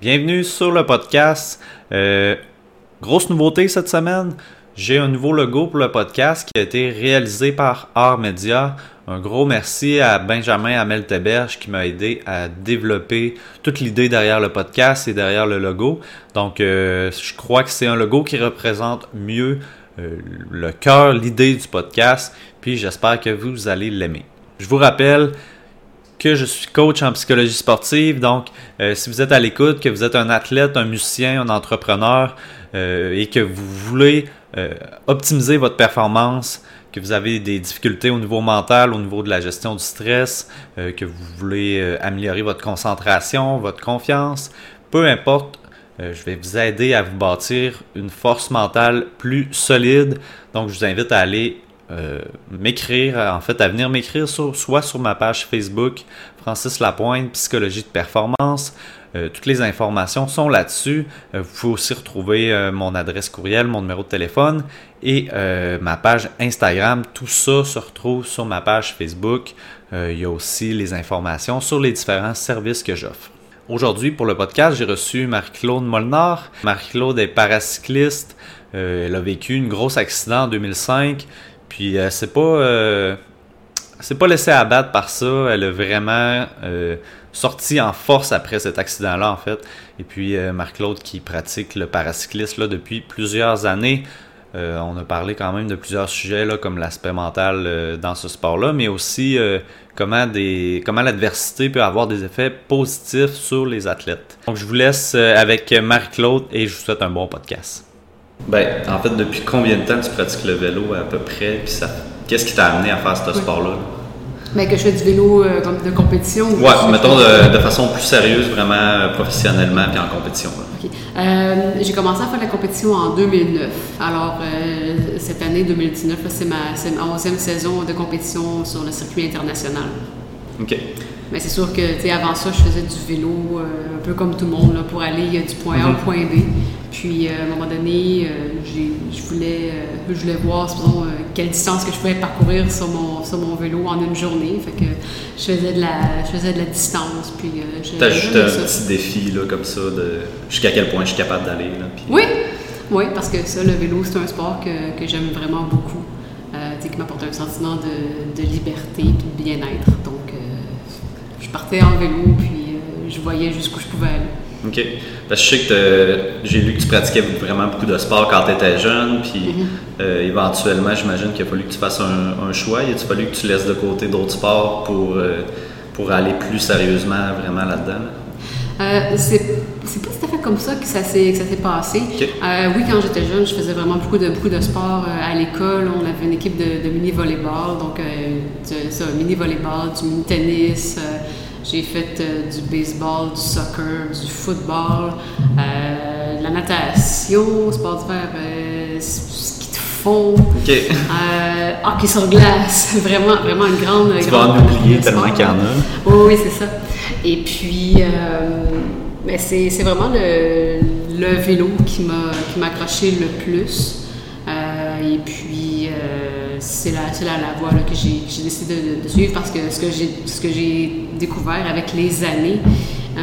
Bienvenue sur le podcast. Euh, grosse nouveauté cette semaine. J'ai un nouveau logo pour le podcast qui a été réalisé par Art Media. Un gros merci à Benjamin Amel Teberge qui m'a aidé à développer toute l'idée derrière le podcast et derrière le logo. Donc, euh, je crois que c'est un logo qui représente mieux euh, le cœur, l'idée du podcast. Puis, j'espère que vous allez l'aimer. Je vous rappelle que je suis coach en psychologie sportive. Donc, euh, si vous êtes à l'écoute, que vous êtes un athlète, un musicien, un entrepreneur et que vous voulez optimiser votre performance, que vous avez des difficultés au niveau mental, au niveau de la gestion du stress, euh, que vous voulez euh, améliorer votre concentration, votre confiance, peu importe, euh, je vais vous aider à vous bâtir une force mentale plus solide. Donc, je vous invite à aller m'écrire, en fait, à venir m'écrire soit sur ma page Facebook, Francis Lapointe, Psychologie de performance, euh, toutes les informations sont là-dessus. Euh, vous pouvez aussi retrouver euh, mon adresse courriel, mon numéro de téléphone et ma page Instagram. Tout ça se retrouve sur ma page Facebook. il y a aussi les informations sur les différents services que j'offre. Aujourd'hui, pour le podcast, j'ai reçu Marie-Claude Molnar. Marie-Claude est paracycliste. elle a vécu une grosse accident en 2005. Puis c'est pas, c'est pas laissé abattre par ça. Elle a vraiment sorti en force après cet accident-là, en fait. Et puis, euh, Marc-Claude qui pratique le paracyclisme là, depuis plusieurs années. Euh, on a parlé quand même de plusieurs sujets là, comme l'aspect mental euh, dans ce sport-là, mais aussi comment, comment l'adversité peut avoir des effets positifs sur les athlètes. Donc, je vous laisse avec Marie-Claude et je vous souhaite un bon podcast. Ben, en fait, depuis combien de temps tu pratiques le vélo à peu près? Puis ça, qu'est-ce qui t'a amené à faire ce sport-là? Mais que je fais du vélo euh, de compétition. Oui, mettons de, façon plus sérieuse, vraiment euh, professionnellement, puis en compétition. Euh, j'ai commencé à faire la compétition en 2009. Alors, cette année 2019, c'est ma, ma 11e saison de compétition sur le circuit international. OK. Mais c'est sûr que, avant ça, je faisais du vélo un peu comme tout le monde, là, pour aller du point A au mhm. point B. Puis, à un moment donné, je, voulais, je voulais voir, quelle distance que je pouvais parcourir sur mon, sur mon vélo en une journée. Fait que je faisais de la, je faisais de la distance. Puis, euh, T'as juste un petit défi là, comme ça, de jusqu'à quel point je suis capable d'aller. Oui, oui, parce que ça, le vélo, c'est un sport que, que j'aime vraiment beaucoup. Euh, qui m'apporte un sentiment de, de liberté et de bien-être. Je partais en vélo, puis euh, je voyais jusqu'où je pouvais aller. OK. Parce que je sais que j'ai lu que tu pratiquais vraiment beaucoup de sport quand tu étais jeune, puis mhm. euh, éventuellement, j'imagine qu'il a fallu que tu fasses un, choix. Il a fallu que tu laisses de côté d'autres sports pour, euh, pour aller plus sérieusement vraiment là-dedans? Euh, c'est pas tout à fait comme ça que ça s'est passé. oui, quand j'étais jeune, je faisais vraiment beaucoup de, beaucoup de sport à l'école. On avait une équipe de, de mini-volleyball, donc ça, mini-volleyball, du mini-tennis. J'ai fait euh, du baseball, du soccer, du football, euh, la natation, sport d'hiver, euh, ski de fond, hockey sur glace. vraiment, vraiment une grande. Tu vas en oublier tellement qu'il y en a. Oui, oui, c'est ça. Et puis, mais c'est, vraiment le, le vélo qui m'a, qui m'a accroché le plus. et puis, c'est la, la, la, voie que j'ai décidé de, suivre parce que ce que j'ai découvert avec les années, euh,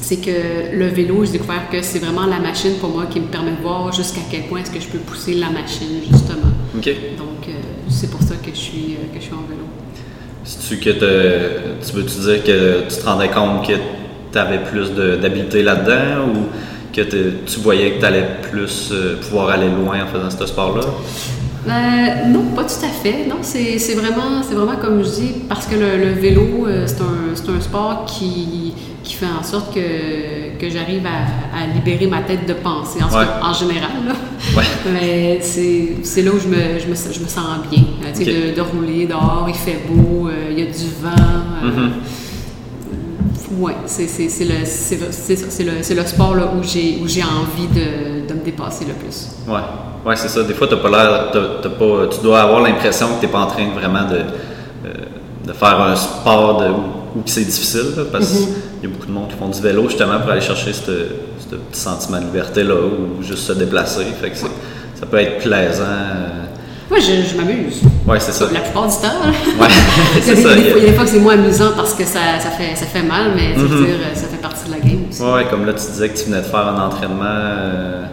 c'est que le vélo, j'ai découvert que c'est vraiment la machine pour moi qui me permet de voir jusqu'à quel point est-ce que je peux pousser la machine, justement. Donc, euh, c'est pour ça que je suis, euh, que je suis en vélo. Tu que tu veux-tu dire que tu te rendais compte que tu avais plus d'habileté là-dedans ou que tu voyais que tu allais plus pouvoir aller loin en faisant ce sport-là? Euh, non, pas tout à fait. Non, c'est vraiment, vraiment comme je dis, parce que le, vélo, euh, c'est un, un, sport qui, qui, fait en sorte que, que j'arrive à, à, libérer ma tête de pensée, en, en général. Là. Ouais. Mais c'est là où je me, je me, je me sens bien. de, de, rouler dehors, il fait beau, euh, il y a du vent. Mm-hmm. Oui, c'est le, le, le, sport là, où j'ai envie de, de, me dépasser le plus. Oui, ouais, c'est ça. Des fois, t'as pas l'air, pas, tu dois avoir l'impression que tu n'es pas en train vraiment de, euh, de faire un sport de, où, c'est difficile, parce qu'il mm-hmm. y a beaucoup de monde qui font du vélo justement pour aller chercher ce petit sentiment de liberté-là ou juste se déplacer. Fait que ça peut être plaisant. Euh, moi, je, je m'amuse. Oui, c'est ça. La plupart du temps. Hein. Oui, c'est ça. Il y a des fois que c'est moins amusant parce que ça, ça, fait, ça fait mal, mais mm dire, ça fait partie de la game aussi. Ouais, comme là, tu disais que tu venais de faire un entraînement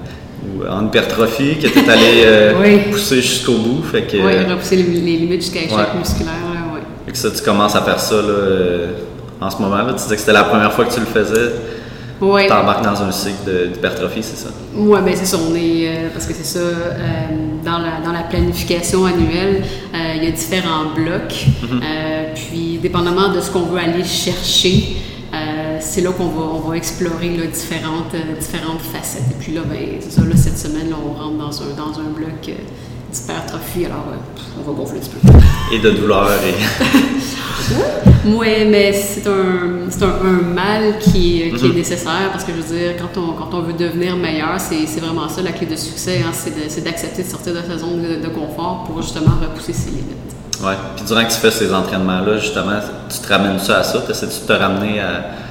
en hypertrophie, que tu es allé pousser jusqu'au bout. Fait que, oui, repousser les, les limites jusqu'à l'échec musculaire. Ouais. Fait que ça, tu commences à faire ça là, en ce moment. Là. Tu disais que c'était la première fois que tu le faisais. Ouais. T'embarques dans un cycle d'hypertrophie, c'est ça? Oui, bien c'est ça. On est, euh, parce que c'est ça, euh, dans, la, dans la planification annuelle, euh, il y a différents blocs. Mhm. puis, dépendamment de ce qu'on veut aller chercher, c'est là qu'on va, on va explorer là, différentes, différentes facettes. Et puis là, ben, c'est ça, là, cette semaine, là, on rentre dans un, dans un bloc d'hypertrophie, alors on va gonfler un petit peu. Et de douleur. Et... oui, mais c'est un, un, un, mal qui, qui est mhm. nécessaire parce que je veux dire, quand on, quand on veut devenir meilleur, c'est vraiment ça la clé de succès, hein, c'est d'accepter de, sortir de sa zone de, confort pour justement repousser ses limites. Oui, puis durant que tu fais ces entraînements-là, justement, tu te ramènes ça à ça, tu essaies de te ramener à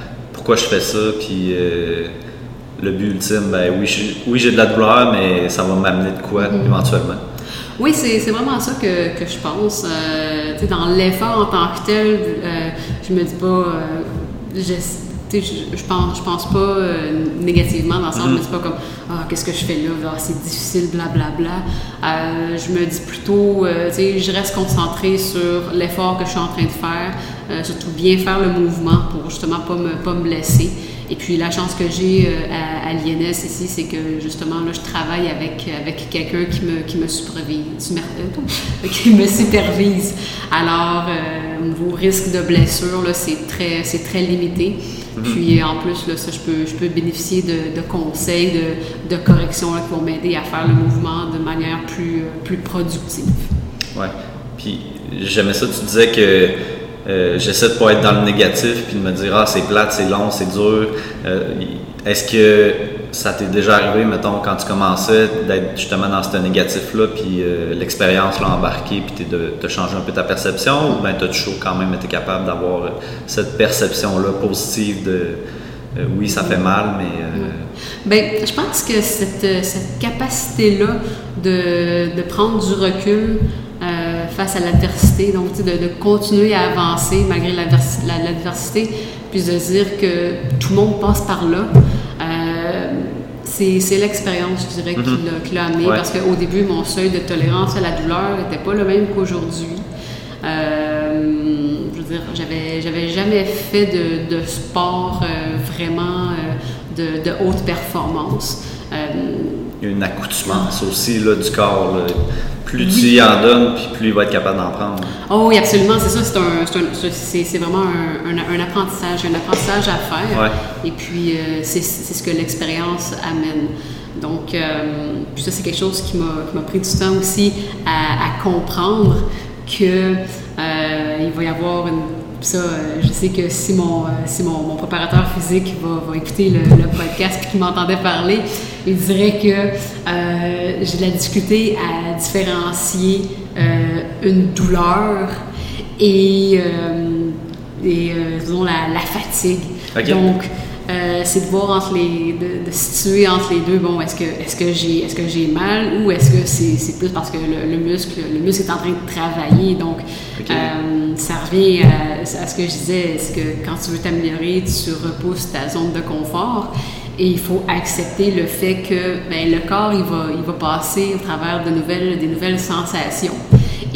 pourquoi je fais ça, puis euh, le but ultime, ben oui, oui j'ai de la douleur, mais ça va m'amener de quoi mhm. éventuellement. Oui, c'est vraiment ça que, que je pense. Euh, dans l'effort en tant que tel, euh, je me dis pas. Euh, je, je, pense, je pense pas négativement dans le sens, mm-hmm. mais c'est pas comme ah, qu'est-ce que je fais là, c'est difficile, blablabla. Bla, bla. je me dis plutôt, je reste concentrée sur l'effort que je suis en train de faire, surtout bien faire le mouvement pour justement pas me, pas me blesser. Et puis la chance que j'ai euh, à, à l'INS ici, c'est que justement là, je travaille avec, avec quelqu'un qui me, qui me supervise, euh, qui me supervise. Alors, euh, au niveau risque de blessure, là, c'est très, c'est très limité. Mhm. Puis en plus, là, ça, je peux, je peux bénéficier de, de conseils, de, de corrections là, qui vont m'aider à faire le mouvement de manière plus, plus productive. Oui. Puis j'aimais ça, tu disais que euh, j'essaie de pas être dans le négatif puis de me dire ah c'est plate, c'est long, c'est dur. Euh, est-ce que ça t'est déjà arrivé, mettons, quand tu commençais, d'être justement dans ce négatif-là, puis euh, l'expérience l'a embarqué, puis de, changer un peu ta perception, ou bien tu as toujours quand même été capable d'avoir cette perception-là positive de oui, ça fait mal, mais. Bien, je pense que cette, cette capacité-là de, de, prendre du recul, face à l'adversité, donc de, de, continuer à avancer malgré l'adversité, puis de dire que tout le monde passe par là. Euh, c'est l'expérience, je dirais, qui l'a amené, parce qu'au début, mon seuil de tolérance à la douleur n'était pas le même qu'aujourd'hui. Euh, je veux dire, j'avais jamais fait de, de sport euh, vraiment de, de, haute performance. Il y a une accoutumance aussi là, du corps. Là plus tu y en donnes, puis plus il va être capable d'en prendre. Oh oui, absolument. C'est ça. C'est vraiment un, un, apprentissage, un apprentissage à faire. Et puis, euh, c'est ce que l'expérience amène. Donc, euh, puis ça, c'est quelque chose qui m'a pris du temps aussi à, comprendre que euh, il va y avoir une ça, euh, je sais que si mon, euh, si mon, mon préparateur physique va, va écouter le, podcast et qu'il m'entendait parler, il dirait que euh, j'ai de la difficulté à différencier une douleur et, et disons, la, la fatigue. Donc, euh, c'est de voir entre les, de, de, situer entre les deux. Bon, est-ce que est-ce que j'ai est-ce que j'ai mal ou est-ce que c'est, c'est plus parce que le, muscle le muscle est en train de travailler. Donc, euh, ça revient à, à, ce que je disais. Est-ce que quand tu veux t'améliorer, tu repousses ta zone de confort et il faut accepter le fait que ben, le corps il va il va passer au travers de nouvelles des nouvelles sensations.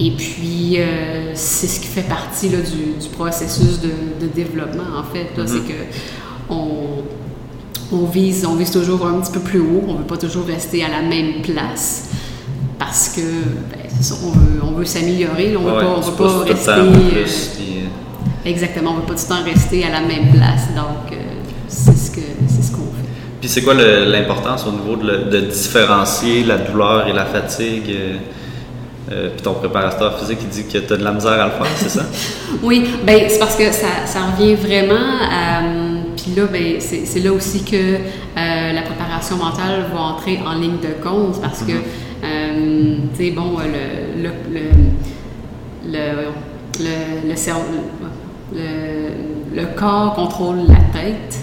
Et puis, euh, c'est ce qui fait partie là, du, du processus de, de, développement, en fait. Là, C'est mm-hmm. que on, vise, on vise toujours un petit peu plus haut. On ne veut pas toujours rester à la même place parce que ben, on veut, s'améliorer. On ne veut pas, rester. Euh, exactement, on ne veut pas tout le temps rester à la même place. Donc, euh, c'est ce qu'on ce qu'on fait. Puis c'est quoi l'importance au niveau de, différencier la douleur et la fatigue? Euh, puis ton préparateur physique, il dit que tu as de la misère à le faire, c'est ça? oui, ben c'est parce que ça, ça, revient vraiment à puis là, ben, c'est là aussi que euh, la préparation mentale va entrer en ligne de compte parce que, mm-hmm. euh, tu sais, bon, le, le, le, le, le, le corps contrôle la tête,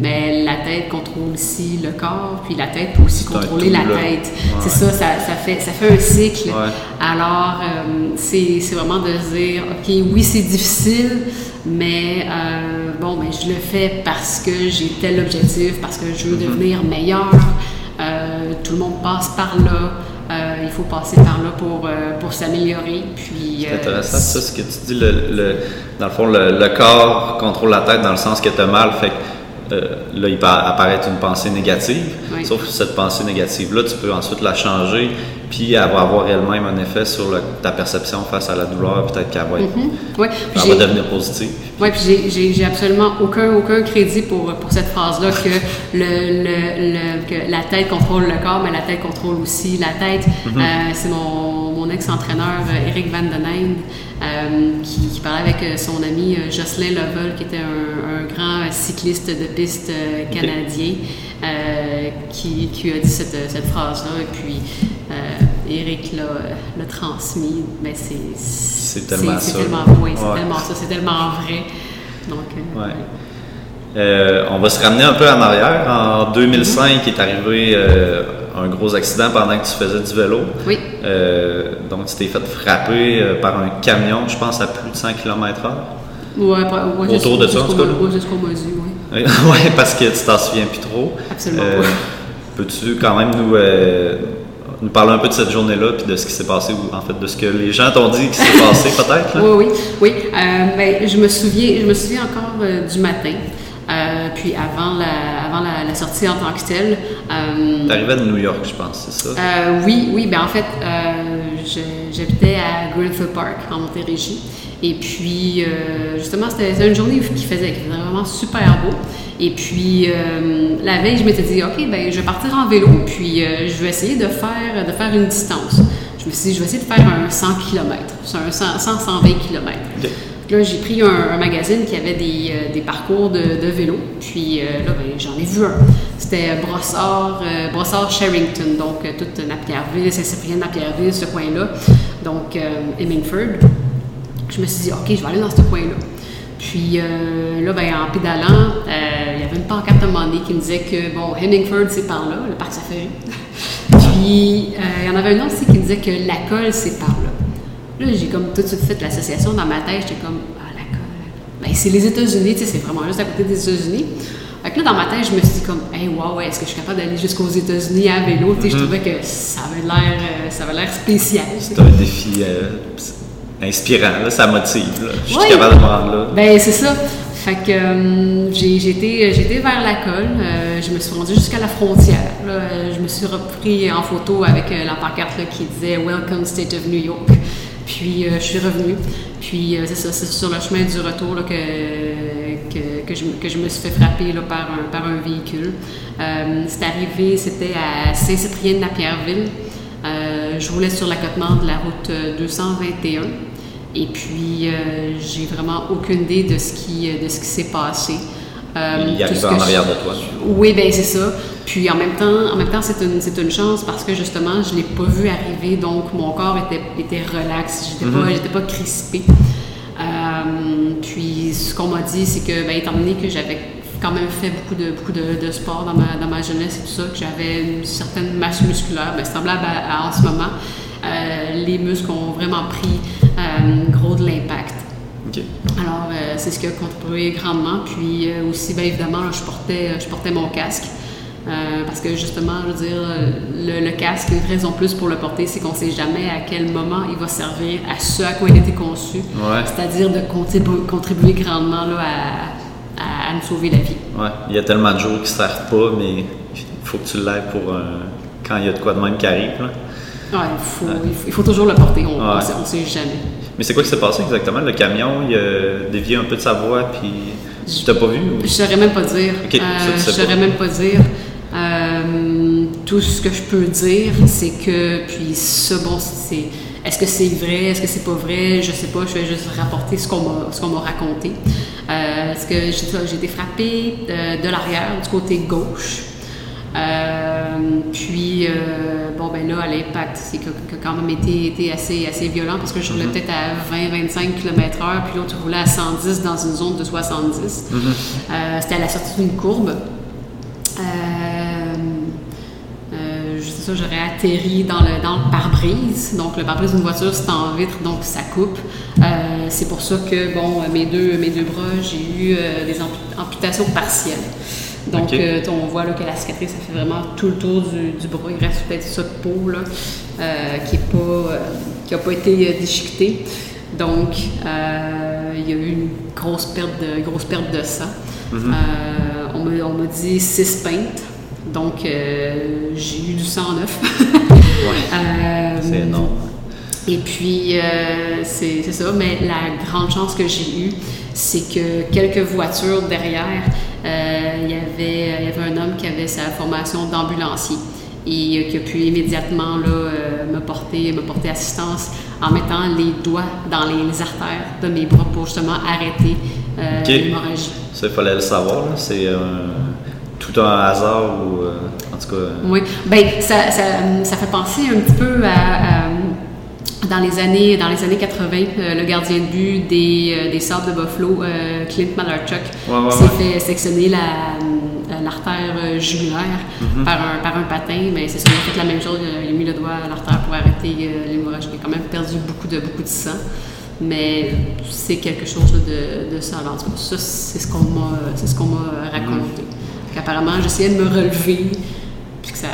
mais la tête contrôle aussi le corps, puis la tête peut aussi contrôler la tête. C'est ça, ça, ça, fait, ça fait un cycle. Alors, euh, c'est vraiment de se dire, OK, oui, c'est difficile, mais euh, bon, mais je le fais parce que j'ai tel objectif, parce que je veux mm-hmm. devenir meilleur. Euh, tout le monde passe par là. il faut passer par là pour, pour s'améliorer. Puis, c'est intéressant, ça, ce que tu dis. Le, dans le fond, le, corps contrôle la tête dans le sens que tu as mal. Fait euh, là, il peut apparaître une pensée négative. Sauf que cette pensée négative-là, tu peux ensuite la changer, puis elle va avoir elle-même un effet sur ta perception face à la douleur. Peut-être qu'elle va, mm-hmm. va devenir positive. Oui, puis j'ai absolument aucun, aucun crédit pour, pour cette phrase-là que, le, le, que la tête contrôle le corps, mais la tête contrôle aussi la tête. Mm-hmm. Euh, c'est mon, mon ex-entraîneur, Eric Van Den euh, qui, parlait avec euh, son ami euh, Jocelyn Lovell, qui était un, grand cycliste de piste canadien, qui, qui, a dit cette, cette phrase-là. Et puis, Eric l'a transmis. Mais c'est tellement ça. Tellement, oui, c'est tellement ça, c'est tellement vrai. Donc, ouais. on va se ramener un peu en arrière. En 2005, il est arrivé un gros accident pendant que tu faisais du vélo. Oui. Euh, donc, tu t'es fait frapper euh, par un camion, je pense, à plus de 100 km/h. Oui, Autour de ça, en tout cas. C'est ce qu'on m'a dit, oui. oui, parce que tu t'en souviens plus trop. Absolument. Euh, peux-tu quand même nous, nous parler un peu de cette journée-là puis de ce qui s'est passé, ou en fait de ce que les gens t'ont dit qui s'est passé, peut-être? Oui, oui. oui. Ben, je, me souviens, je me souviens encore du matin. Euh, puis avant, la, avant la, sortie en tant que telle. Euh, T'arrivais de New York, je pense, c'est ça? Euh, oui, oui. Ben en fait, euh, j'habitais à Griffith Park, en Montérégie. Et puis, justement, c'était une journée qui faisait, qui faisait vraiment super beau. Et puis, la veille, je m'étais dit, OK, ben, je vais partir en vélo, puis je vais essayer de faire, de faire une distance. Je me suis dit, je vais essayer de faire un 100 km, un 100, 120 km. Là, j'ai pris un, magazine qui avait des, euh, parcours de, vélo. Puis euh, là, ben, j'en ai vu un. C'était Brossard, euh, Brossard Sherrington, donc toute Napierville, Saint-Cyprien, Napierville, ce coin-là. Donc, Hemingford. Je me suis dit, OK, je vais aller dans ce coin-là. Puis là, ben, en pédalant, il y avait une pancarte à un moment donné qui me disait que, bon, Hemingford, c'est par là, le parc safari. Puis il y en avait un autre aussi qui me disait que la colle, c'est par là. Là, j'ai comme tout de suite fait l'association dans ma tête. J'étais comme, ah, la Ben, c'est les États-Unis, tu sais, c'est vraiment juste à côté des États-Unis. Fait que là, dans ma tête, je me suis dit comme, hey, wow, est-ce que je suis capable d'aller jusqu'aux États-Unis à vélo? Sais, je mm-hmm. trouvais que ça avait l'air, euh, ça avait l'air spécial. C'est un défi euh, inspirant, là, ça motive. Là. Je suis capable de me rendre là. Ben, c'est ça. Fait que euh, j'ai été, vers la colle, je me suis rendue jusqu'à la frontière. je me suis repris en photo avec la pancarte qui disait Welcome State of New York. Puis euh, je suis revenue. Puis euh, c'est ça, c'est sur le chemin du retour là, que, que, je, que, je, me suis fait frapper là, par, un, par un véhicule. Euh, c'est arrivé, c'était à Saint-Cyprien de Napierville. je roulais sur l'accotement de la route 221. Et puis, j'ai vraiment aucune idée de ce qui, de ce qui s'est passé. Euh, il arrive en arrière de toi. Oui, bien c'est ça. Puis en même temps, en même temps c'est une, une, chance parce que justement, je ne l'ai pas vu arriver, donc mon corps était, était relax, je n'étais pas, mhm. pas crispée. Euh, puis ce qu'on m'a dit, c'est que, ben, étant donné que j'avais quand même fait beaucoup de, beaucoup de, de, sport dans ma, dans ma jeunesse et tout ça, que j'avais une certaine masse musculaire, ben, semblable à, en ce moment, euh, les muscles ont vraiment pris gros de l'impact. Alors, euh, c'est ce qui a contribué grandement. Puis euh, aussi, bien évidemment, je, portais, je portais mon casque. Euh, parce que justement, je veux dire, le, casque, une raison plus pour le porter, c'est qu'on ne sait jamais à quel moment il va servir à ce à quoi il a été conçu. C'est-à-dire de contribuer, grandement là, à, à, nous sauver la vie. Ouais. Il y a tellement de jours qui ne servent pas, mais il faut que tu l'aies pour quand il y a de quoi de même qui arrive. Ouais, il, faut, il, faut, toujours le porter, on ne sait jamais. Mais c'est quoi qui s'est passé exactement? Le camion, il a dévié un peu de sa voie, puis tu t'as pas vu? Je ne saurais même pas dire. Okay, euh, je saurais même pas dire. Euh, tout ce que je peux dire, c'est que, puis ça, bon, c'est. Est-ce que c'est vrai? Est-ce que c'est pas vrai? Je sais pas. Je vais juste rapporter ce qu'on m'a, raconté. Euh, parce que j'ai, été frappée de, l'arrière, du côté gauche. Euh, puis, bon, ben là, à l'impact, c'est que, quand même été, été, assez, assez violent parce que je roulais mm-hmm. peut-être à 20-25 km/h, puis l'autre roulait à 110 dans une zone de 70. Mm-hmm. C'était à la sortie d'une courbe. J'aurais atterri dans le, dans le pare-brise. Donc, le pare-brise d'une voiture, c'est en vitre, donc ça coupe. Euh, c'est pour ça que, bon, mes deux, mes deux bras, j'ai eu euh, des amputations partielles. Donc, euh, on voit là, que la cicatrice, ça fait vraiment tout le tour du, du bras. Il reste peut-être ça de peau là, qui n'a pas, pas été déchiquetée. Donc, il y a eu une grosse perte de, grosse perte de sang. Mm-hmm. on m'a dit six pintes. Donc, euh, j'ai eu du sang neuf. Euh, c'est énorme. Et puis, euh, c'est ça. Mais la grande chance que j'ai eue, c'est que quelques voitures derrière, il, y avait, il y avait un homme qui avait sa formation d'ambulancier et qui a pu immédiatement là, me, porter, me porter assistance en mettant les doigts dans les, artères de mes bras pour justement arrêter l'hémorragie. Ça, il fallait le savoir. C'est tout un hasard ou euh, en tout cas. Euh, oui, ben ça, ça, ça, fait penser un petit peu à, dans les années dans les années 80, euh, le gardien de but des, des Sables de Buffalo, Clint Malarchuk, s'est fait sectionner la, l'artère jugulaire mm-hmm. par, un, par un patin, mais c'est ça, il a fait la même chose, il a mis le doigt à l'artère pour arrêter l'hémorragie. Il a quand même perdu beaucoup de, beaucoup de sang mais c'est quelque chose de, de ça. ça, c'est ce qu'on m'a, c'est ce qu'on m'a raconté. Apparemment, j'essayais de me relever, puis que ça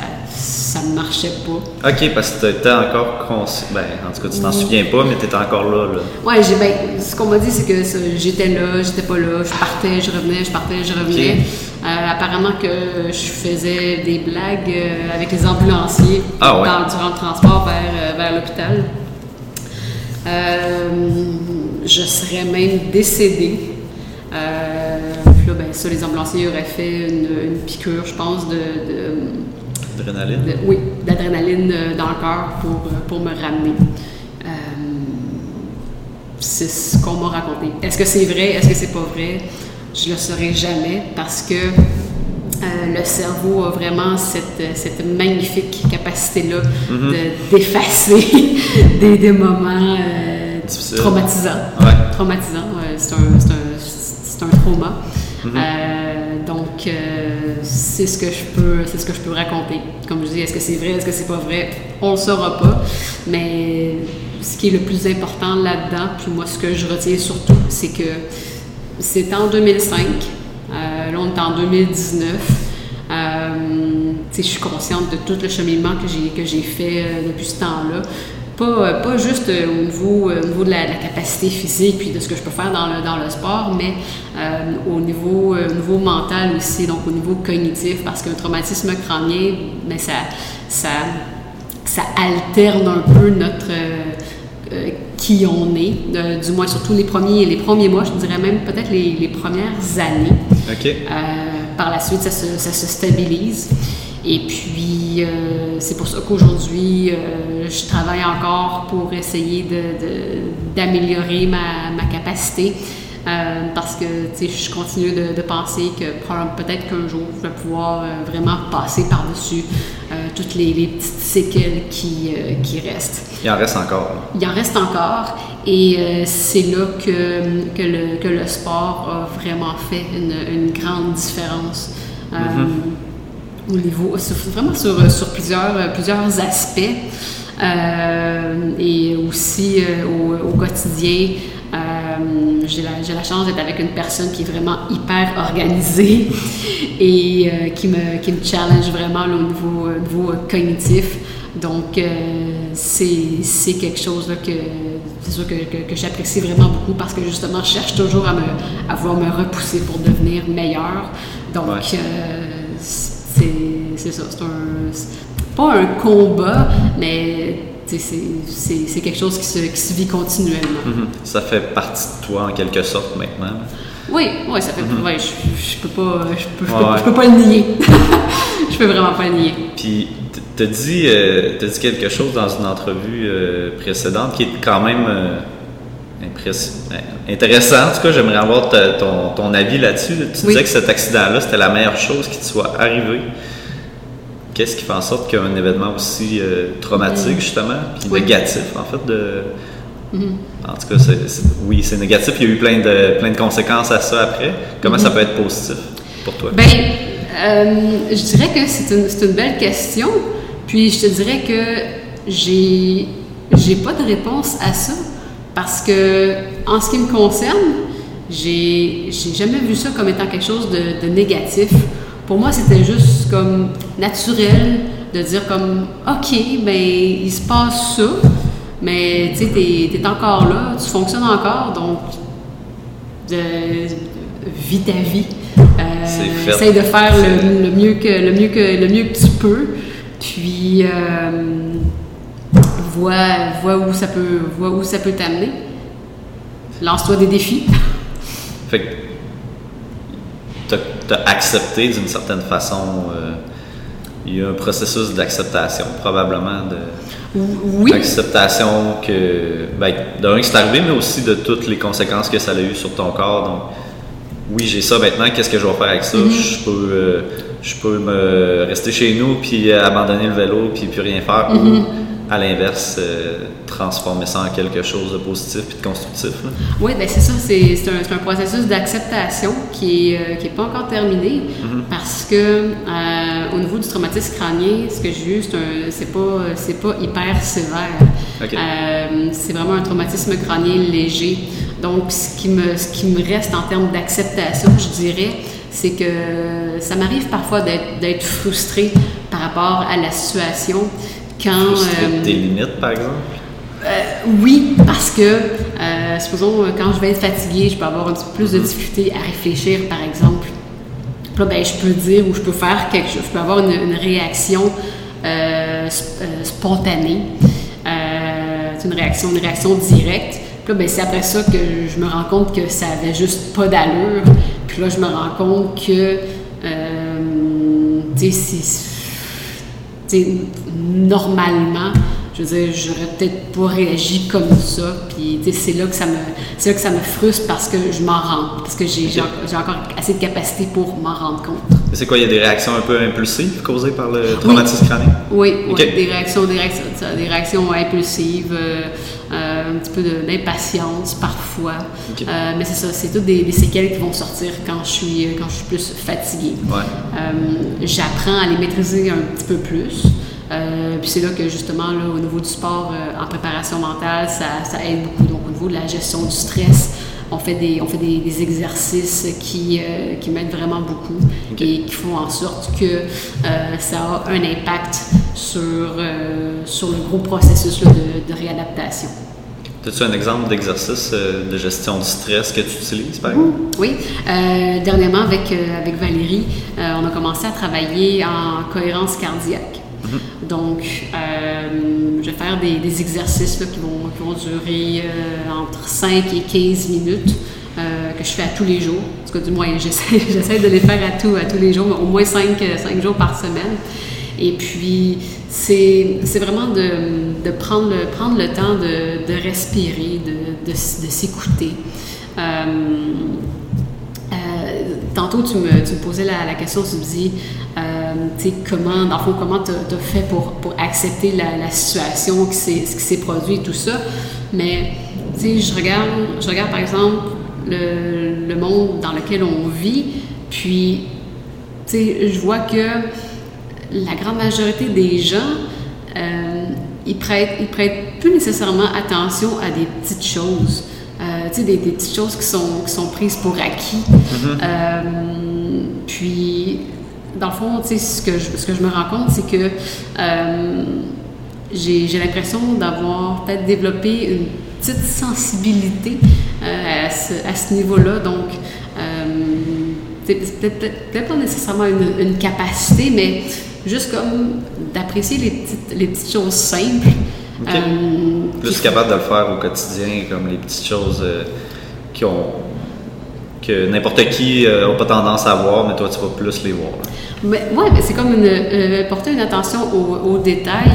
ça ne marchait pas. OK, parce que tu étais encore conscient. Ben, en tout cas, tu t'en souviens pas, mais tu étais encore là. là. Oui, ben, ce qu'on m'a dit, c'est que j'étais là, j'étais pas là, je partais, je revenais, je partais, je revenais. Euh, apparemment que je faisais des blagues euh, avec les ambulanciers ah, durant le transport vers, euh, vers l'hôpital. je serais même décédée ben, ça, les ambulanciers auraient fait une, piqûre, je pense, de. D'adrénaline? oui, d'adrénaline euh, dans le cœur pour, euh, pour me ramener. Euh, c'est ce qu'on m'a raconté. Est-ce que c'est vrai? Est-ce que c'est pas vrai? Je le saurai jamais parce que le cerveau a vraiment cette, cette magnifique capacité-là mm-hmm. d'effacer des, des, moments traumatisants. Traumatisants. c'est un, un, un, trauma. Mhm. Euh, donc, euh, c'est ce que je peux, c'est ce que je peux raconter. Comme je dis, est-ce que c'est vrai, est-ce que c'est pas vrai, on le saura pas. Mais ce qui est le plus important là-dedans, puis moi, ce que je retiens surtout, c'est que c'est en 2005. Euh, là, on est en 2019. je suis consciente de tout le cheminement que j'ai fait depuis ce temps-là. Pas, pas juste euh, au niveau, euh, au niveau de la, capacité physique puis de ce que je peux faire dans le, dans le sport, mais euh, au, niveau, niveau mental aussi, donc au niveau cognitif, parce qu'un traumatisme crânien, mais ça, ça, ça alterne un peu notre qui on est, du moins surtout les premiers, les premiers mois, je dirais même peut-être les, les, premières années. par la suite, ça se, ça se stabilise. Et puis, euh, c'est pour ça qu'aujourd'hui, euh, je travaille encore pour essayer d'améliorer ma, ma, capacité. Euh, parce que je continue de, de penser que peut-être qu'un jour, je vais pouvoir vraiment passer par-dessus toutes les, les, petites séquelles qui, qui restent. Il en reste encore. Il en reste encore. Et c'est là que, que, le, que, le, sport a vraiment fait une, une grande différence. Mm-hmm au niveau, vraiment sur, sur plusieurs, plusieurs aspects. Euh, et aussi euh, au, au, quotidien, euh, j'ai la, la, chance d'être avec une personne qui est vraiment hyper organisée et qui, me, qui me challenge vraiment au niveau, niveau cognitif. Donc, c'est quelque chose là, que, que, que, que j'apprécie vraiment beaucoup parce que justement, je cherche toujours à, me, à vouloir me repousser pour devenir meilleur. Donc, c'est ça. C'est un. Pas un combat, mais c'est quelque chose qui se, qui se vit continuellement. Mm-hmm. Ça fait partie de toi en quelque sorte maintenant. Oui, oui, ça fait. Mm -hmm. je, je, peux pas, je peux, je peux, pas le nier. je peux vraiment pas le nier. Puis, tu as dit, euh, dit quelque chose dans une entrevue euh, précédente qui est quand même euh, intéressant. En tout cas, j'aimerais avoir ton, ton, avis là-dessus. Tu disais que cet accident-là, c'était la meilleure chose qui te soit arrivée. qu'est-ce qui fait en sorte qu'un événement aussi euh, traumatique, justement, puis négatif, en fait, de. En tout cas, oui, c'est négatif. Il y a eu plein de, plein de conséquences à ça après. Comment ça peut être positif pour toi? Ben, je dirais que c'est une, une, belle question. Puis je te dirais que j'ai, j'ai pas de réponse à ça. Parce que, en ce qui me concerne, j'ai, jamais vu ça comme étant quelque chose de, négatif. Pour moi, c'était juste comme naturel de dire comme, OK, ben il se passe ça, mais tu sais, t'es, es encore là, tu fonctionnes encore, donc de, vis ta vie. Euh, essaye de faire le, mieux que, le, mieux que, le mieux que tu peux. Puis, euh, vois, où ça peut, vois où ça peut t'amener. Lance-toi des défis. fait que tu as, accepté d'une certaine façon. Euh, il y a un processus d'acceptation, probablement, de. Oui. D'acceptation que. Ben, d'un, que c'est arrivé, mais aussi de toutes les conséquences que ça a eu sur ton corps. Donc, oui, j'ai ça maintenant, qu'est-ce que je vais faire avec ça? Mm-hmm. Je peux. Euh, je peux me rester chez nous puis abandonner le vélo puis plus rien faire mm-hmm à l'inverse, euh, transformer ça en quelque chose de positif et de constructif. Oui, ben c'est ça. C'est un, un, processus d'acceptation qui n'est euh, qui est pas encore terminé mm-hmm. parce que euh, au niveau du traumatisme crânien, ce que j'ai eu, c'est pas, c'est pas hyper sévère. c'est vraiment un traumatisme crânien léger. Donc, ce qui me, ce qui me reste en termes d'acceptation, je dirais, c'est que ça m'arrive parfois d'être frustré par rapport à la situation. Quand, euh, tes limites, par exemple? Euh, oui, parce que, euh, supposons, quand je vais être fatiguée, je peux avoir un petit peu plus de difficulté à réfléchir, par exemple. Là, ben, je peux dire ou je peux faire quelque chose, je peux avoir une, réaction spontanée, une réaction, une réaction directe. Puis là, ben, c'est après ça que je me rends compte que ça avait juste pas d'allure. Puis là, je me rends compte que, tu sais, normalement, je veux dire, j'aurais peut-être pas réagi comme ça. Puis, c'est là que ça me, c'est là que ça me frustre parce que je m'en rends, parce que j'ai, encore assez de capacité pour m'en rendre compte. C'est quoi, il y a des réactions un peu impulsives causées par le traumatisme crânien? Oui, des réactions, des réactions, des réactions impulsives, euh, euh, un petit peu d'impatience parfois. Euh, mais c'est ça, c'est toutes des, séquelles qui vont sortir quand je suis, quand je suis plus fatiguée. j'apprends à les maîtriser un petit peu plus. Euh, puis c'est là que justement, là, au niveau du sport, euh, en préparation mentale, ça, ça, aide beaucoup. Donc au niveau de la gestion du stress, on fait des, on fait des, exercices qui, euh, qui m'aident vraiment beaucoup et qui font en sorte que ça a un impact sur, sur le gros processus de, de, réadaptation. As-tu un exemple d'exercice de gestion du stress que tu utilises, par exemple? Oui. dernièrement, avec, avec Valérie, on a commencé à travailler en cohérence cardiaque. Mhm. Donc, euh, je vais faire des, exercices qui, vont, vont, durer euh, entre 5 et 15 minutes. Euh, que je fais à tous les jours. En tout cas, du moins, j'essaie de les faire à, tout, à tous les jours, au moins 5, 5 jours par semaine. Et puis, c'est vraiment de, de, prendre, le, prendre le temps de, de respirer, de, de s'écouter. tantôt, tu me, tu me posais la, question, tu me dis, euh, comment, dans le fond, comment tu as, fait pour, pour accepter la, situation, ce qui s'est produit tout ça. Mais, tu sais, je regarde, je regarde par exemple le, le, monde dans lequel on vit, puis, tu sais, je vois que la grande majorité des gens, euh, ils, prêtent, ils prêtent plus nécessairement attention à des petites choses. Euh, tu sais, des, des, petites choses qui sont, qui sont prises pour acquis. Mm-hmm. euh, puis, dans le fond, ce que, je, ce que je me rends compte, c'est que j'ai l'impression d'avoir peut-être développé une petite sensibilité à ce, à ce niveau-là. Donc, euh, peut-être peut pas nécessairement une, une, capacité, mais juste comme d'apprécier les petites, les petites choses simples. Euh, Plus capable de le faire au quotidien, comme les petites choses qui ont que n'importe qui n'a pas tendance à voir, mais toi, tu vas plus les voir. Oui, mais c'est comme une, euh, porter une attention aux, détails.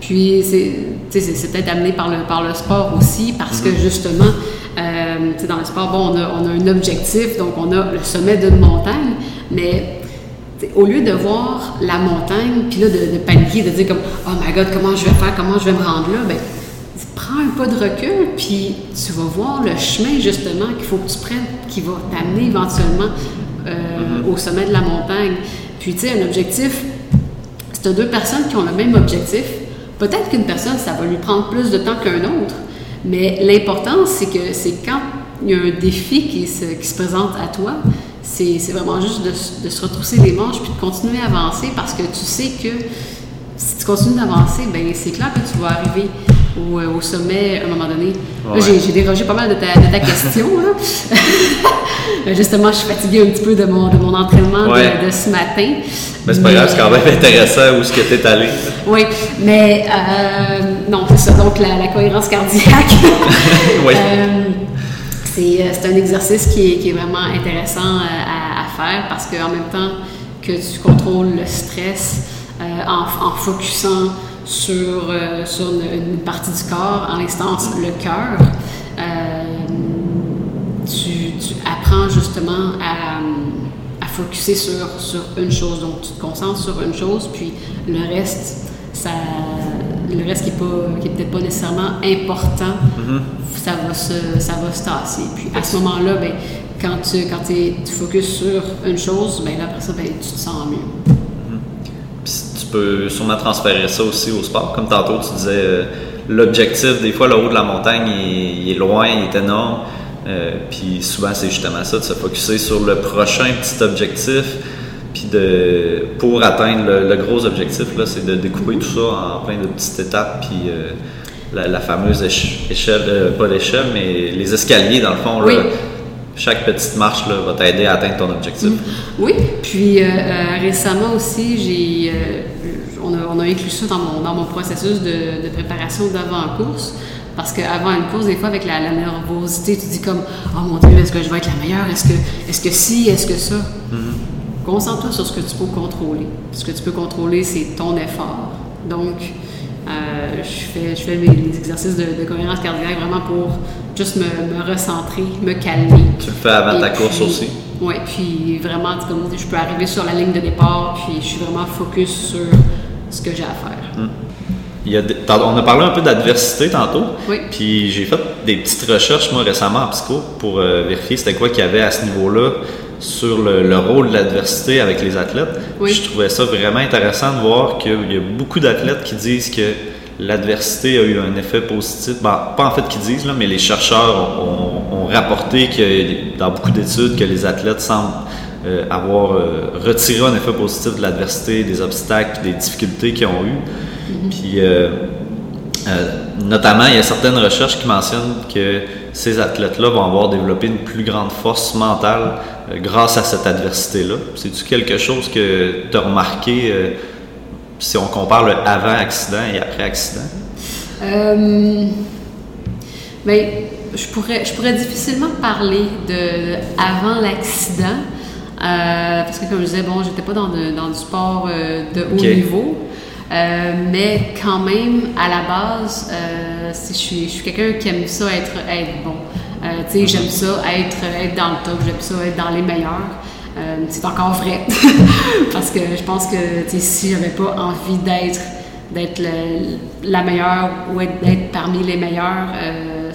Puis c'est peut-être amené par le, par le sport aussi, parce que mhm. justement, euh, dans le sport, bon, on a, on a, un objectif, donc on a le sommet d'une montagne, mais au lieu de voir la montagne, puis là, de, paniquer, de dire comme Oh my God, comment je vais faire, comment je vais me rendre là, ben, prends un pas de recul, puis tu vas voir le chemin justement qu'il faut que tu prennes, qui va t'amener éventuellement euh, mm-hmm. au sommet de la montagne. Puis tu sais, un objectif, si tu as deux personnes qui ont le même objectif, peut-être qu'une personne, ça va lui prendre plus de temps qu'un autre, mais l'important, c'est que c'est quand il y a un défi qui se, qui se présente à toi, c'est vraiment juste de, de, se retrousser les manches puis de continuer à avancer parce que tu sais que si tu continues d'avancer, ben c'est clair que tu vas arriver au, euh, au, sommet à un moment donné. J'ai dérogé pas mal de ta, de ta question. Justement, je suis fatiguée un petit peu de mon, de mon entraînement de, ce matin. Mais c'est pas grave, c'est quand même intéressant où est-ce que tu es allé. Oui, mais euh, non, c'est ça. Donc, la, la cohérence cardiaque. oui. Euh, c'est un exercice qui est, vraiment intéressant à, à faire parce qu'en même temps que tu contrôles le stress en, en focusant sur, euh, sur une, partie du corps, en l'instance le cœur, euh, tu, tu, apprends justement à, à focuser sur, sur une chose. Donc, tu te concentres sur une chose, puis le reste, ça, le reste qui n'est est peut-être pas nécessairement important, mm-hmm. ça, va se, ça va se tasser. Puis à ce moment-là, ben, quand, tu, quand tu focuses sur une chose, ben, là, après ça, ben, tu te sens mieux peux sûrement transférer ça aussi au sport. Comme tantôt, tu disais, euh, l'objectif, des fois, le haut de la montagne, il, est loin, il est énorme. Euh, puis souvent, c'est justement ça, de se focuser sur le prochain petit objectif. Puis de, pour atteindre le, gros objectif, là, c'est de découper tout ça en plein de petites étapes. Puis euh, la, fameuse échelle, pas l'échelle, mais les escaliers, dans le fond. chaque petite marche là, va t'aider à atteindre ton objectif. Mm-hmm. Oui, puis récemment aussi, j'ai on a, inclus ça dans mon, processus de, préparation d'avant-course. Parce qu'avant une course, des fois, avec la, nervosité, tu dis comme Oh mon Dieu, est-ce que je vais être la meilleure? Est-ce que, est-ce que si Est-ce que ça mm-hmm. Concentre-toi sur ce que tu peux contrôler. Ce que tu peux contrôler, c'est ton effort. Donc, euh, je fais, les, exercices de, cohérence cardiaque vraiment pour juste me, recentrer, me calmer. Tu le fais avant ta course aussi? Oui, puis vraiment, comme je peux arriver sur la ligne de départ, puis je suis vraiment focus sur ce que j'ai à faire. Hmm. Il y a on a parlé un peu d'adversité tantôt. Oui. Puis j'ai fait des petites recherches, moi, récemment en psycho pour euh, vérifier c'était quoi qu'il y avait à ce niveau-là sur le, rôle de l'adversité avec les athlètes. Oui. Je trouvais ça vraiment intéressant de voir qu'il y a beaucoup d'athlètes qui disent que l'adversité a eu un effet positif. Ben, pas en fait qu'ils disent, là, mais les chercheurs ont, rapporté que dans beaucoup d'études que les athlètes semblent euh, avoir euh, retiré un effet positif de l'adversité, des obstacles, des difficultés qu'ils ont eues. Mm-hmm. Puis, euh, notamment, il y a certaines recherches qui mentionnent que ces athlètes-là vont avoir développé une plus grande force mentale grâce à cette adversité-là. C'est-tu quelque chose que tu as remarqué si on compare le avant-accident et après-accident? Ben, je pourrais, je pourrais difficilement parler de avant l'accident euh, parce que comme je disais, bon, j'étais pas dans, dans, du sport euh, de haut niveau. Euh, mais quand même, à la base, je suis, je suis quelqu'un qui aime ça être, être bon. tu sais, j'aime ça être, être dans le top, j'aime ça être dans les meilleurs. c'est encore vrai. Parce que je pense que si j'avais pas envie d'être d'être la meilleure ou d'être parmi les meilleurs,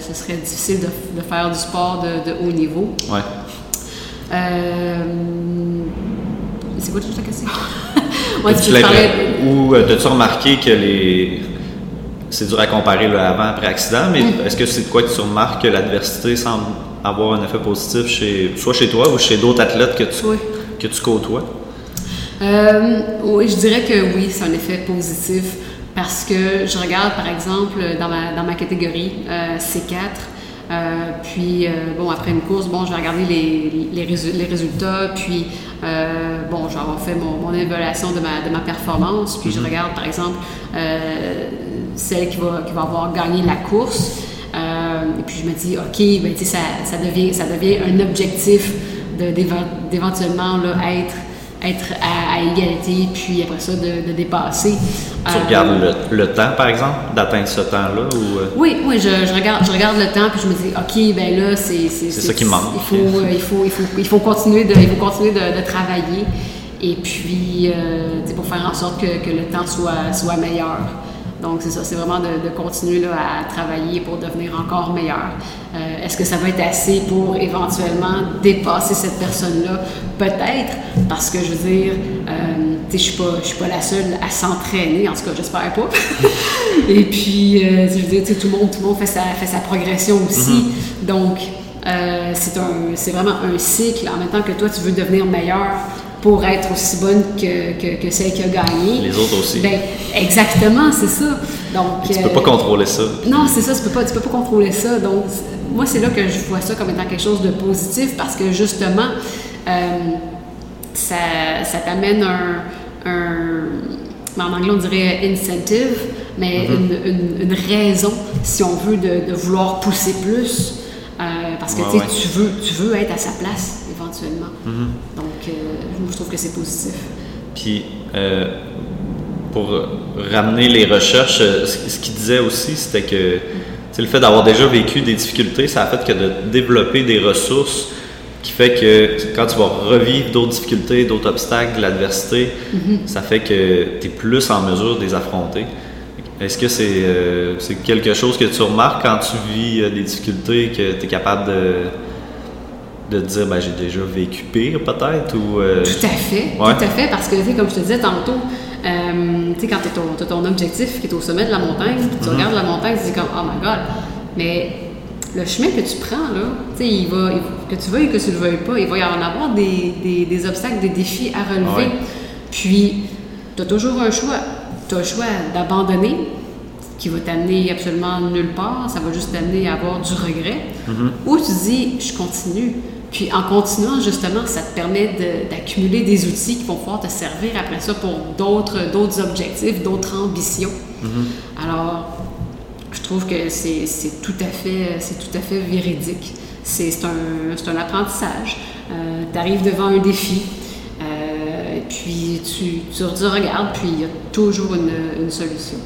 ce serait difficile de, de, faire du sport de, de haut niveau. Ouais. Euh, c'est quoi toute la question? Tu Ou euh, as-tu remarqué que les. C'est dur à comparer le avant après accident, mais mm. est-ce que c'est de quoi que tu remarques que l'adversité semble avoir un effet positif chez, soit chez toi ou chez d'autres athlètes que tu, que tu côtoies? Euh, oui, je dirais que oui, c'est un effet positif parce que je regarde par exemple dans ma, dans ma catégorie C4, euh, puis, euh, bon, après une course, bon, je vais regarder les, les, les résultats, puis, euh, bon, je vais avoir fait mon, mon évaluation de ma, de ma, performance, puis je mhm. regarde, par exemple, celle qui va, qui va avoir gagné la course, et puis je me dis, OK, ben, ça, ça, devient, ça devient un objectif d'éventuellement être être à, égalité, puis après ça, de, dépasser. Tu regardes le, temps, par exemple, d'atteindre ce temps-là? Ou... Euh? Oui, oui, je, regarde, je regarde le temps, puis je me dis, OK, ben là, c'est... C'est ça qui manque. Il faut, euh, il faut, il faut, il faut continuer, de, il faut continuer de, travailler. et puis pour faire en sorte que, que, le temps soit, soit meilleur. Donc, c'est ça, c'est vraiment de, continuer là, à travailler pour devenir encore meilleur. Euh, est-ce que ça va être assez pour éventuellement dépasser cette personne-là? Peut-être, parce que je veux dire, euh, je ne suis, pas la seule à s'entraîner, en tout cas, j'espère pas. Et puis, euh, je veux dire, tout le monde, tout le monde fait sa, fait sa progression aussi. Mm-hmm. Donc, c'est vraiment un cycle. En même temps que toi, tu veux devenir meilleur, pour être aussi bonne que, que, que, celle qui a gagné. Les autres aussi. Ben, exactement, c'est ça. Donc, tu ne peux pas euh, contrôler ça. Non, c'est ça, tu ne peux, pas, peux pas contrôler ça. Donc, moi, c'est là que je vois ça comme étant quelque chose de positif parce que justement, euh, ça, ça t'amène un, un, En anglais, on dirait incentive, mais mm-hmm. une, une, raison, si on veut, de, de vouloir pousser plus. Euh, parce que tu, veux, tu veux être à sa place éventuellement. Mm-hmm. Donc, euh, je trouve que c'est positif. Puis, euh, pour ramener les recherches, ce qu'il disait aussi, c'était que le fait d'avoir déjà vécu des difficultés, ça a fait que de développer des ressources qui fait que quand tu vas revivre d'autres difficultés, d'autres obstacles, de l'adversité, mm-hmm. ça fait que tu es plus en mesure de les affronter. Est-ce que euh, c'est quelque chose que tu remarques quand tu vis euh, des difficultés, que tu es capable de, de te dire, ben, j'ai déjà vécu pire peut-être? Ou, euh, Tout à fait, tout à fait, parce que, comme je te disais tantôt, tu sais, quand tu as, ton objectif qui est au sommet de la montagne, tu mm-hmm. regardes la montagne, tu dis comme, oh my god, mais le chemin que tu prends, là, tu sais, il va, que tu veuilles que tu le veuilles pas, il va y en avoir des, des, obstacles, des défis à relever. Puis, tu as toujours un choix tu as le choix d'abandonner, qui va t'amener absolument nulle part, ça va juste t'amener à avoir du regret, mm-hmm. ou tu dis, je continue. Puis en continuant, justement, ça te permet d'accumuler des outils qui vont pouvoir te servir après ça pour d'autres objectifs, d'autres ambitions. Mm-hmm. Alors, je trouve que c'est tout, à fait, tout à fait véridique. C'est un, un, apprentissage. Euh, tu arrives devant un défi, puis tu, tu, regardes, puis il y a toujours une, solution.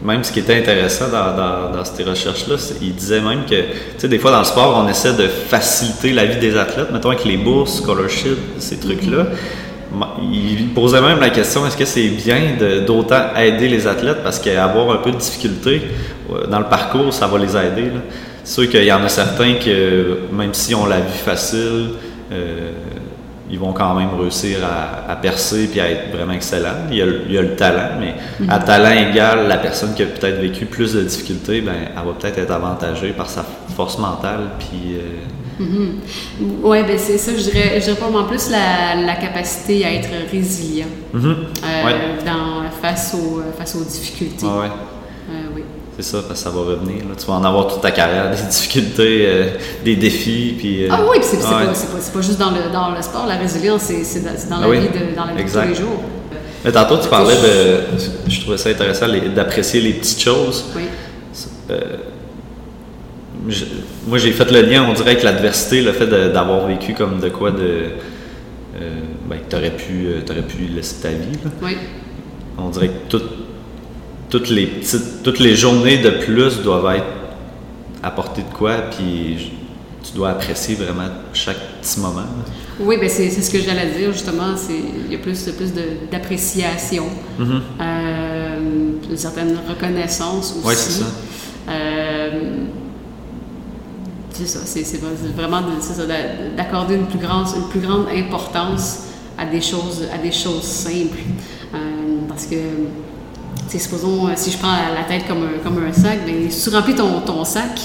Même ce qui était intéressant dans, dans, ces recherches-là, il disait même que, tu sais, des fois dans le sport, on essaie de faciliter la vie des athlètes, mettons avec les bourses, scholarships, ces trucs-là. Il posait même la question est-ce que c'est bien d'autant aider les athlètes parce qu'avoir un peu de difficulté euh, dans le parcours, ça va les aider. C'est sûr qu'il y en a certains que, même si on la vie facile, euh, ils vont quand même réussir à, percer puis à être vraiment excellents. Il y a, le talent, mais à talent égal, la personne qui a peut-être vécu plus de difficultés, ben, elle va peut-être être avantagée par sa force mentale. Puis, euh, mm-hmm. Oui, ben c'est ça, je dirais, je dirais en plus la, capacité à être résilient mm-hmm. euh, dans, face, aux, face aux difficultés. ouais. Euh, oui. C'est ça, parce que ça va revenir. Tu vas en avoir toute ta carrière, des difficultés, euh, des défis. Puis, euh, ah oui, c'est pas, pas, juste dans le, dans le sport, la résilience, c'est dans, la vie de, dans la vie de tous les jours. Mais tantôt, tu parlais de. Je trouvais ça intéressant d'apprécier les petites choses. Oui. Euh, moi, j'ai fait le lien, on dirait, avec l'adversité, le fait d'avoir vécu comme de quoi de. ben, que tu aurais, aurais, pu laisser ta vie. Là. Oui. On dirait que tout toutes les petites, toutes les journées de plus doivent être apportées de quoi, puis tu dois apprécier vraiment chaque petit moment. Oui, ben c'est, ce que j'allais dire justement. il y a plus, plus d'appréciation, mm-hmm. euh, une certaine reconnaissance aussi. Oui, c'est ça. Euh, c'est ça, c'est, vraiment d'accorder une plus grande, une plus grande importance à des choses, à des choses simples, euh, parce que supposons, euh, si je prends la tête comme un, comme un sac, bien, si tu remplis ton, ton sac,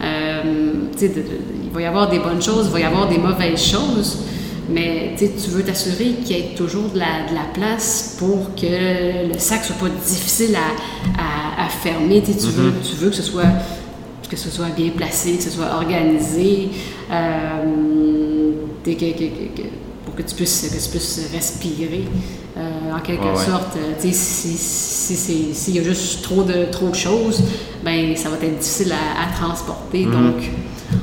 euh, il va y avoir des bonnes choses, il va y avoir des mauvaises choses, mais tu veux t'assurer qu'il y ait toujours de la, de la, place pour que le sac soit pas difficile à, à, fermer. Tu, veux, mm-hmm. tu veux que ce soit que ce soit bien placé, que ce soit organisé, euh, que, que, pour que tu puisses, que tu puisses respirer. Euh, en quelque sorte. Euh, s'il y a juste trop de, trop de choses, ben ça va être difficile à, transporter. Mhm. Donc,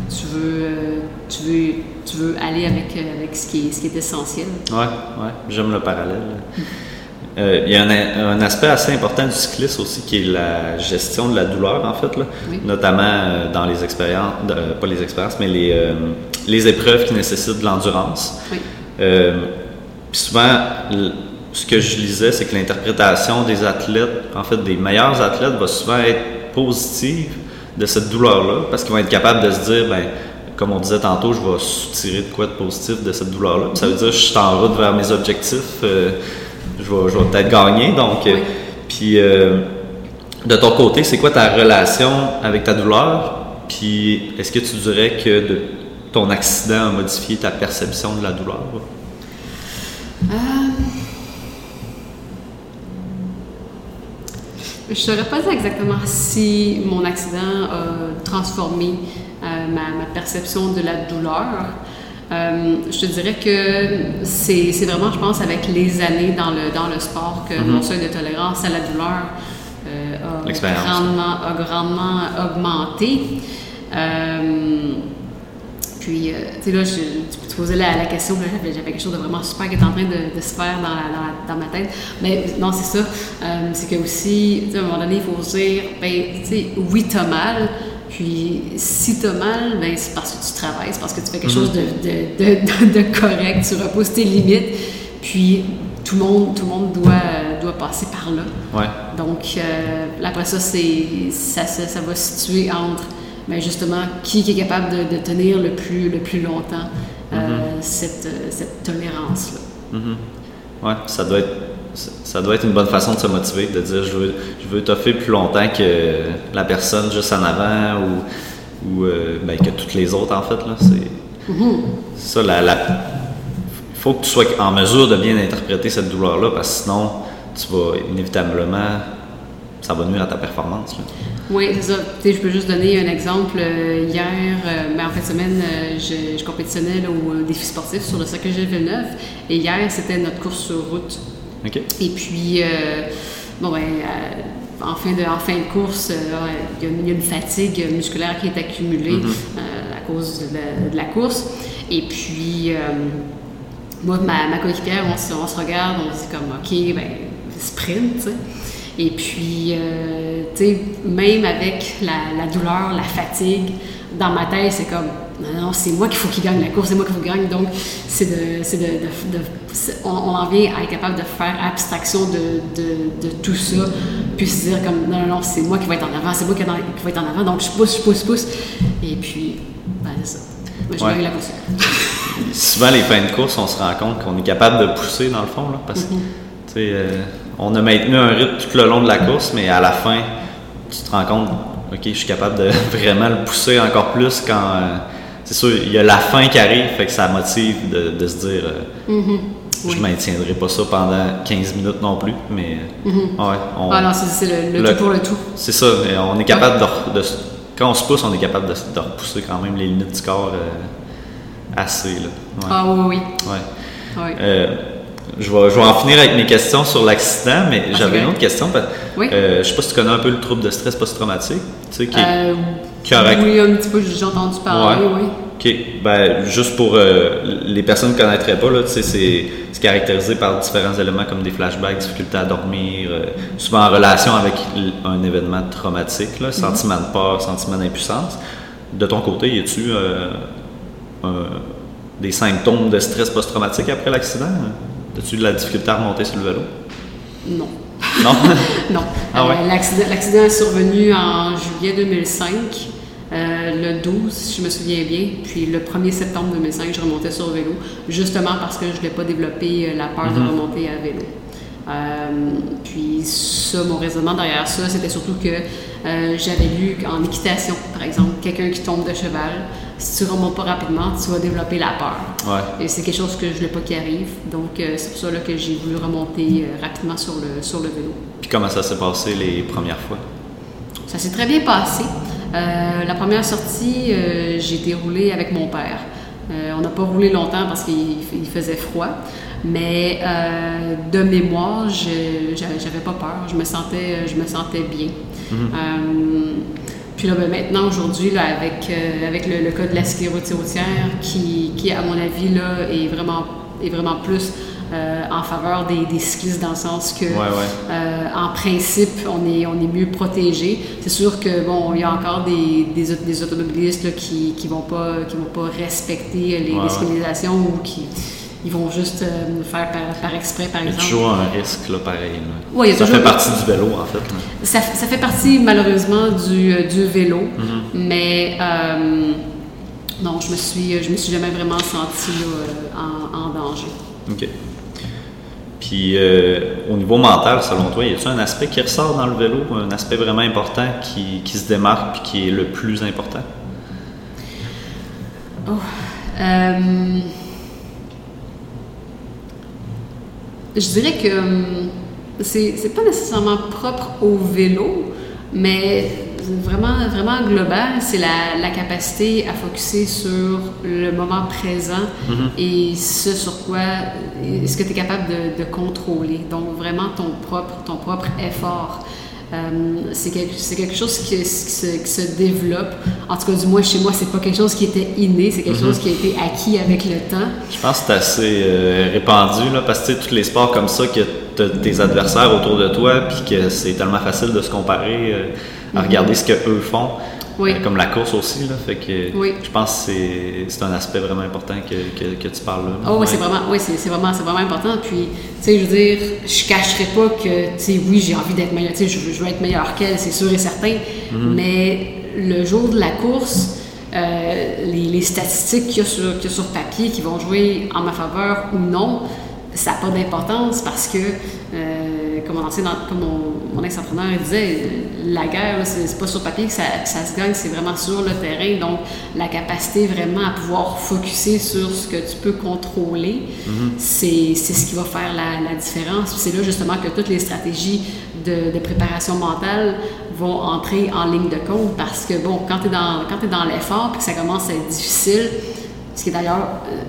tu veux, euh, tu, veux, tu veux aller avec, avec ce, qui est, ce qui est essentiel. Oui, ouais, j'aime le parallèle. Il y a un, aspect assez important du cyclisme aussi qui est la gestion de la douleur, en fait, là. notamment dans les expériences, pas les expériences, mais les, les épreuves qui nécessitent de l'endurance. Oui Puis souvent, ce que je lisais, c'est que l'interprétation des athlètes, en fait des meilleurs athlètes, va souvent être positive de cette douleur-là, parce qu'ils vont être capables de se dire, ben, comme on disait tantôt, je vais tirer de quoi de positif de cette douleur-là. Ça veut dire je suis en route vers mes objectifs, euh, je vais, je vais peut-être gagner. Donc, euh, puis euh, de ton côté, c'est quoi ta relation avec ta douleur? Puis est-ce que tu dirais que de, ton accident a modifié ta perception de la douleur? Je ne saurais pas dire exactement si mon accident a transformé euh, ma, perception de la douleur. Euh, je te dirais que c'est vraiment, je pense, avec les années dans le, dans le sport que mon mhm. seuil de tolérance à la douleur euh, a, grandement, a, grandement, augmenté. Puis, tu sais, là, je, tu posais la, la question, j'avais quelque chose de vraiment super qui est en train de, se faire dans, dans, ma tête. Mais non, c'est ça. c'est que aussi, à un moment donné, il faut se dire, ben, tu sais, oui, t'as mal, puis si tu as mal, ben, c'est parce que tu travailles, c'est parce que tu fais quelque chose de, de, correct, tu reposes tes limites. Puis tout le monde, tout le monde doit, doit passer par là. Ouais. Donc euh, après ça, c'est, ça, ça, va se situer entre ben, justement qui est capable de, tenir le plus, le plus longtemps euh, mm-hmm. cette, cette tolérance-là? Mm-hmm. Ouais, ça doit être ça doit être une bonne façon de se motiver, de dire je veux, je veux toffer plus longtemps que la personne juste en avant ou, ou euh, ben, que toutes les autres en fait. C'est mm-hmm. ça, la, il faut que tu sois en mesure de bien interpréter cette douleur-là parce que sinon tu vas inévitablement, ça va nuire à ta performance. Oui, c'est ça. je peux juste donner un exemple. Euh, hier, euh, ben, en fin de semaine, je, je, compétitionnais au défi sportif sur le circuit Gilles Villeneuve. Et hier, c'était notre course sur route. Et puis, euh, bon, ben, euh, en, fin de, en fin de course, euh, il y, a une fatigue musculaire qui est accumulée mm-hmm. à cause de la, course. Et puis, moi, ma, ma coéquipière, on, se regarde, on se dit comme, OK, ben, sprint, tu sais. Et puis, tu sais, même avec la, douleur, la fatigue, dans ma tête, c'est comme, non, non, c'est moi qu'il faut qu'il gagne la course, c'est moi qu'il faut qu'il gagne. Donc, c'est de, de, de, on, en vient à être capable de faire abstraction de, tout ça, puis se dire comme, non, non, non, c'est moi qui vais être en avant, c'est moi qui, vais être en avant, donc je pousse, je pousse, je pousse. Et puis, ben, c'est ça. Moi, j'ai ouais. la course. Souvent, les fins de course, on se rend compte qu'on est capable de pousser, dans le fond, là, parce que, mm-hmm. tu sais, euh, on a maintenu un rythme tout le long de la course, mais à la fin, tu te rends compte, OK, je suis capable de vraiment le pousser encore plus quand. Euh, c'est sûr, il y a la fin qui arrive, fait que ça motive de, se dire euh, mm-hmm. je ne maintiendrai pas ça pendant 15 minutes non plus, mais mm-hmm. ouais, on, ah non, c'est le, tout pour le tout. C'est ça, on est capable de, Quand on se pousse, on est capable de, repousser quand même les limites du corps euh, assez. Là. Ah oui, oui. Ouais. Euh, je, vais, je vais en finir avec mes questions sur l'accident, mais j'avais une autre question. Oui. Euh, je sais pas si tu connais un peu le trouble de stress post-traumatique. Tu sais, qui, oui, un petit peu, j'ai entendu parler, oui. OK. Ben, juste pour euh, les personnes qui ne connaîtraient pas, c'est caractérisé par différents éléments comme des flashbacks, difficulté à dormir, euh, souvent en relation avec un événement traumatique, là, sentiment de peur, sentiment d'impuissance. De ton côté, y a-tu euh, des symptômes de stress post-traumatique après l'accident? As-tu de la difficulté à remonter sur le vélo? Non. Non? non. Ah l'accident est survenu en juillet 2005. Euh, le 12, si je me souviens bien. Puis le 1er septembre 2005, je remontais sur vélo, justement parce que je ne voulais pas développer euh, la peur de mhm. remonter à vélo. Euh, puis ça, mon raisonnement derrière ça, c'était surtout que j'avais lu en équitation, par exemple, quelqu'un qui tombe de cheval, si tu remontes pas rapidement, tu vas développer la peur. Et c'est quelque chose que je ne voulais pas qui arrive. Donc c'est pour ça que j'ai voulu remonter rapidement sur le, sur le vélo. Puis comment ça s'est passé les premières fois? Ça s'est très bien passé. Euh, la première sortie, euh, j'ai été roulée avec mon père. Euh, on n'a pas roulé longtemps parce qu'il faisait froid, mais de mémoire, je j'avais pas peur. Je me sentais, je me sentais bien. Mhm. Puis là, ben, maintenant, aujourd'hui, avec, avec le, cas de la sclérotie routière, qui, qui, à mon avis, là, est vraiment, est vraiment plus euh, en faveur des, des, cyclistes dans le sens que, euh, en principe, on est, on est mieux protégé. C'est sûr que bon, il y a encore des, des, des automobilistes qui, qui vont pas qui vont pas respecter les, signalisations ou qui ils vont juste euh, faire par, exprès, par exemple. Il y a toujours un risque, là, pareil. Oui, ça fait partie du vélo, en fait. Ça, ça, fait partie, malheureusement, du, euh, du vélo, mm-hmm. mais euh, non, je me suis, je me suis jamais vraiment senti en, en, danger. OK. Puis, au niveau mental, selon toi, y a-t-il un aspect qui ressort dans le vélo, un aspect vraiment important qui, qui se démarque et qui est le plus important? Oh. Euh, je dirais que hum, c'est pas nécessairement propre au vélo, mais vraiment, vraiment global, c'est la, la, capacité à focuser sur le moment présent mm-hmm. et ce sur quoi, ce que tu es capable de, de, contrôler. Donc, vraiment ton propre, ton propre effort. Euh, c'est quelque, quelque, chose qui, qui, se, qui, se, développe. En tout cas, du moins chez moi, c'est pas quelque chose qui était inné, c'est quelque mhm. chose qui a été acquis avec le temps. Je pense que c'est assez euh, répandu, là, parce que tous les sports comme ça, que tu as tes adversaires autour de toi, puis que c'est tellement facile de se comparer à regarder ce qu'eux font. Oui. Euh, comme la course aussi, là, fait que je pense que c'est un aspect vraiment important que, que, tu parles là. Oh, oui, c'est vraiment, oui, c'est vraiment, vraiment important. Puis, tu sais, je veux dire, je cacherai pas que, tu sais, oui, j'ai envie d'être meilleur, tu sais, je, veux être meilleur qu'elle, c'est sûr et certain. Mhm. Mais le jour de la course, euh, les, les, statistiques qu'il y, y, a sur papier qui vont jouer en ma faveur ou non, ça n'a pas d'importance parce que, euh, comme, on, comme mon, mon ex-entraîneur disait, la guerre, c'est pas sur papier que ça, se gagne, c'est vraiment sur le terrain. Donc, la capacité vraiment à pouvoir focuser sur ce que tu peux contrôler, mm-hmm. c'est ce qui va faire la, différence. C'est là justement que toutes les stratégies de, préparation mentale vont entrer en ligne de compte parce que, bon, quand tu es dans, dans l'effort et que ça commence à être difficile, ce qui est d'ailleurs euh,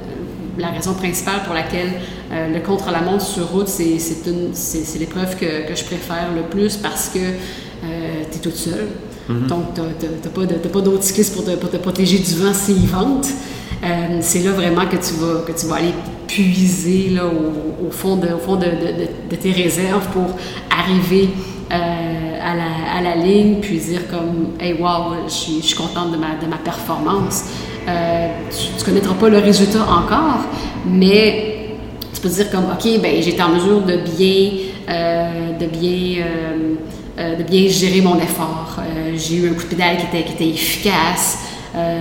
la raison principale pour laquelle euh, le contre-la-montre sur route, c'est l'épreuve que, que, je préfère le plus parce que euh, tu es toute seule. Mm-hmm. Donc, tu n'as pas d'autres cyclistes pour te, pour te, protéger du vent s'ils ventent. Euh, c'est là vraiment que tu vas, que tu vas aller puiser là, au, fond, de, au fond de, de, tes réserves pour arriver à, la, à, la, ligne, puis dire comme « Hey, wow, je suis, contente de ma, de ma performance ». Euh, tu ne connaîtras pas le résultat encore, mais peux dire comme, OK, ben, j'étais en mesure de bien, euh, de bien, euh, de bien gérer mon effort. j'ai eu un coup de pédale qui était, qui était efficace.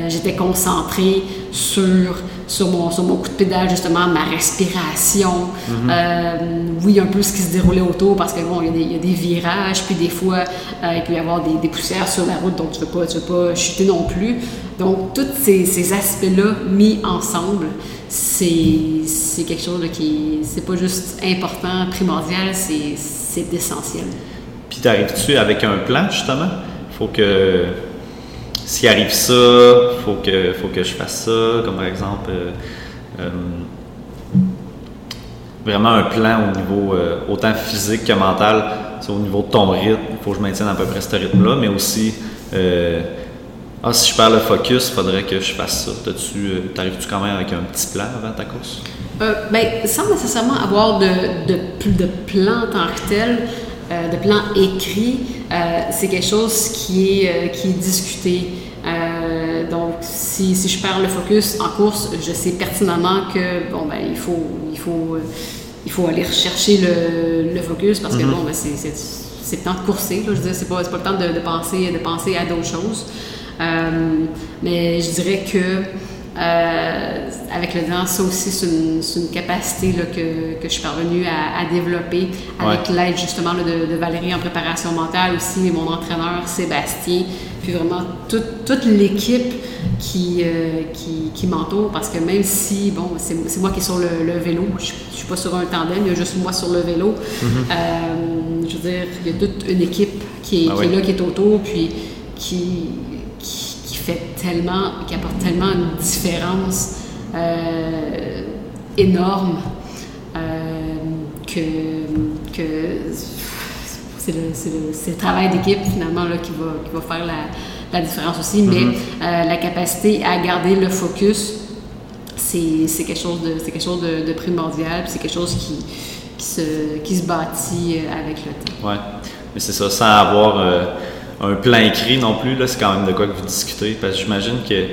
j'étais concentrée sur, sur, mon, sur mon coup de pédale, justement, ma respiration. Mm-hmm. oui, un peu ce qui se déroulait autour, parce que bon, il y, a des, virages, puis des fois, il peut y avoir des, des, poussières sur la route, donc tu ne veux, pas, veux pas chuter non plus. Donc, tous ces, aspects-là mis ensemble, c'est quelque chose qui, c'est pas juste important, primordial, c'est essentiel. Puis, t'arrives-tu avec un plan, justement? faut que, s'il arrive ça, faut que, faut que je fasse ça, comme par exemple, euh, euh, vraiment un plan au niveau euh, autant physique que mental, au niveau de ton rythme, il faut que je maintienne à peu près ce rythme-là, mais aussi ah, si je perds le focus, il faudrait que je fasse ça. T'arrives-tu quand même avec un petit plan avant ta course? Ben, sans nécessairement avoir de, de, de plan en tant que tel, euh, de plan écrit, euh, c'est quelque chose qui est, qui est discuté. donc, si, si, je perds le focus en course, je sais pertinemment que bon, ben, il, faut, il, faut, il faut aller rechercher le, le focus parce que mm-hmm. bon, ben, c'est le temps de courser. Là, je veux dire, c'est pas, pas le temps de, de, penser, de penser à d'autres choses. Euh, mais je dirais que euh, avec le temps, ça aussi, c'est une, capacité là, que, que, je suis parvenue à, développer avec l'aide justement de, Valérie en préparation mentale aussi, et mon entraîneur Sébastien, puis vraiment toute l'équipe qui, euh, qui, qui m'entoure parce que même si, bon, c'est moi qui suis sur le, vélo, je ne suis pas sur un tandem, il y a juste moi sur le vélo. Mm-hmm. je veux dire, il y a toute une équipe qui est, ah qui est là, qui est autour, puis qui fait tellement, qui apporte tellement une différence euh, énorme euh, que, que c'est le, le, travail d'équipe finalement là, qui, va, qui va faire la, la différence aussi. Mais mm-hmm. euh, la capacité à garder le focus, c'est quelque chose de, quelque chose de, primordial, c'est quelque chose qui, qui, se, qui se bâtit avec le temps. Oui, mais c'est ça, sans avoir un plan écrit non plus, c'est quand même de quoi que vous discutez. Parce que j'imagine que,